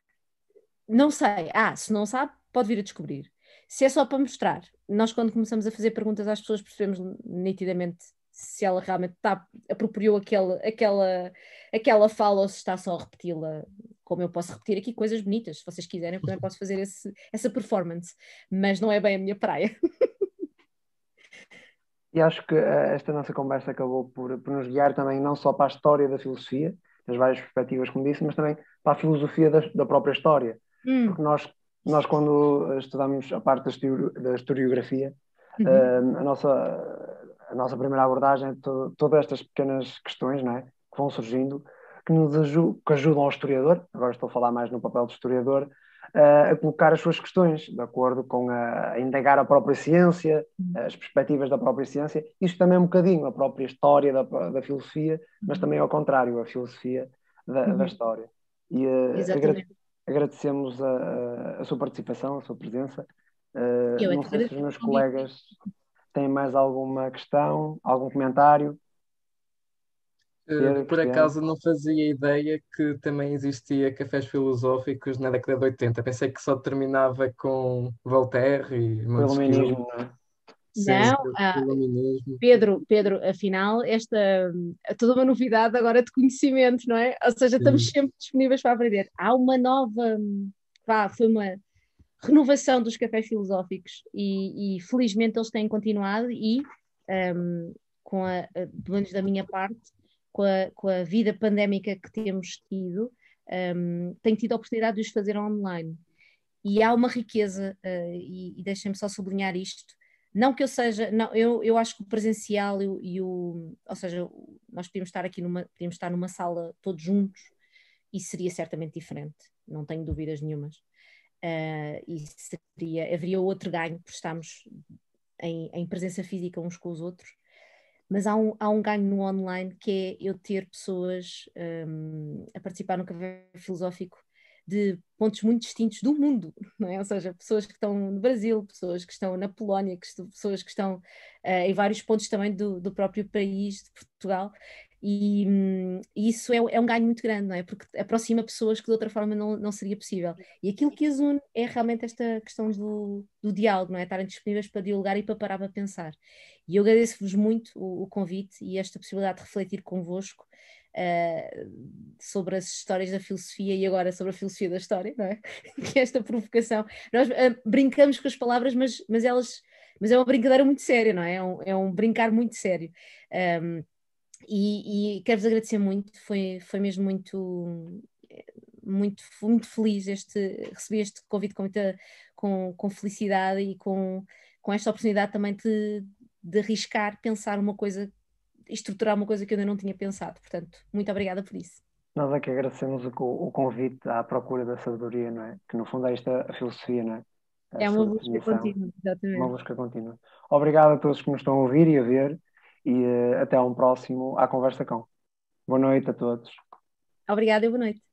não sei. Ah, se não sabe, pode vir a descobrir. Se é só para mostrar, nós quando começamos a fazer perguntas às pessoas percebemos nitidamente se ela realmente está, apropriou aquela, aquela, aquela fala ou se está só a repeti-la, como eu posso repetir aqui coisas bonitas, se vocês quiserem, eu também posso fazer esse, essa performance, mas não é bem a minha praia. *laughs* E acho que eh, esta nossa conversa acabou por, por nos guiar também não só para a história da filosofia, das várias perspectivas, como disse, mas também para a filosofia da, da própria história. Hum. Porque nós, nós, quando estudamos a parte da, historiografia, uhum. uh, a, nossa, a nossa primeira abordagem é to, todas estas pequenas questões não é? que vão surgindo, que nos ajudam, que ajudam ao historiador, agora estou a falar mais no papel do historiador, uh, a colocar as suas questões, de acordo com a, a indagar a própria ciência, uhum. as perspectivas da própria ciência. Isto também é um bocadinho a própria história da, da filosofia, mas uhum. também ao contrário, a filosofia da, uhum. da história. E uh, agradecemos a, a, sua participação, a sua presença. Uh, não sei se os meus colegas têm mais alguma questão, algum comentário. Uh, por acaso não fazia ideia que também existia cafés filosóficos na década de 80. Pensei que só terminava com Voltaire e Montesquieu. Não é? Ah, Pedro, Pedro, afinal, esta é toda uma novidade agora de conhecimento, não é? Ou seja, estamos sempre disponíveis para aprender. Há uma nova, pá, foi uma renovação dos cafés filosóficos e, e felizmente eles têm continuado e um, com a, pelo menos da minha parte, com a, com a vida pandémica que temos tido, um, tenho tido a oportunidade de os fazer online. E há uma riqueza, uh, e, e deixem-me só sublinhar isto, não que eu seja, não, eu, eu acho que o presencial e o, e o, ou seja, nós podíamos estar aqui numa, podíamos estar numa sala todos juntos e seria certamente diferente, não tenho dúvidas nenhumas. Uh, e seria, haveria outro ganho por estarmos em, em, presença física uns com os outros, mas há um, há um ganho no online que é eu ter pessoas um, a participar no café filosófico de pontos muito distintos do mundo, *laughs* não é? Ou seja, pessoas que estão no Brasil, pessoas que estão na Polónia, que pessoas que estão uh, em vários pontos também do, do próprio país, de Portugal, e, hum, isso é, é, um ganho muito grande, não é? Porque aproxima pessoas que de outra forma não, não seria possível. E aquilo que as une é realmente esta questão do, do diálogo, não é? Estarem disponíveis para dialogar e para parar para pensar. E eu agradeço-vos muito o, o, convite e esta possibilidade de refletir convosco uh, sobre as histórias da filosofia e agora sobre a filosofia da história, não é? *laughs* que é esta provocação. Nós uh, brincamos com as palavras, mas, mas elas. Mas é uma brincadeira muito séria, não é? É um, é um brincar muito sério. Um, e, e quero-vos agradecer muito, foi, foi mesmo muito, muito, muito feliz este, receber este convite com, muita, com, com felicidade e com, com esta oportunidade também de, de arriscar, pensar uma coisa, estruturar uma coisa que eu ainda não tinha pensado. Portanto, muito obrigada por isso. Nós é que agradecemos o, o convite à procura da sabedoria, não é? Que no fundo é esta a filosofia, não é? A é uma busca contínua, exatamente. Uma busca contínua. Obrigado a todos que nos estão a ouvir e a ver e uh, até um próximo à Conversa Com. Boa noite a todos. Obrigada e boa noite.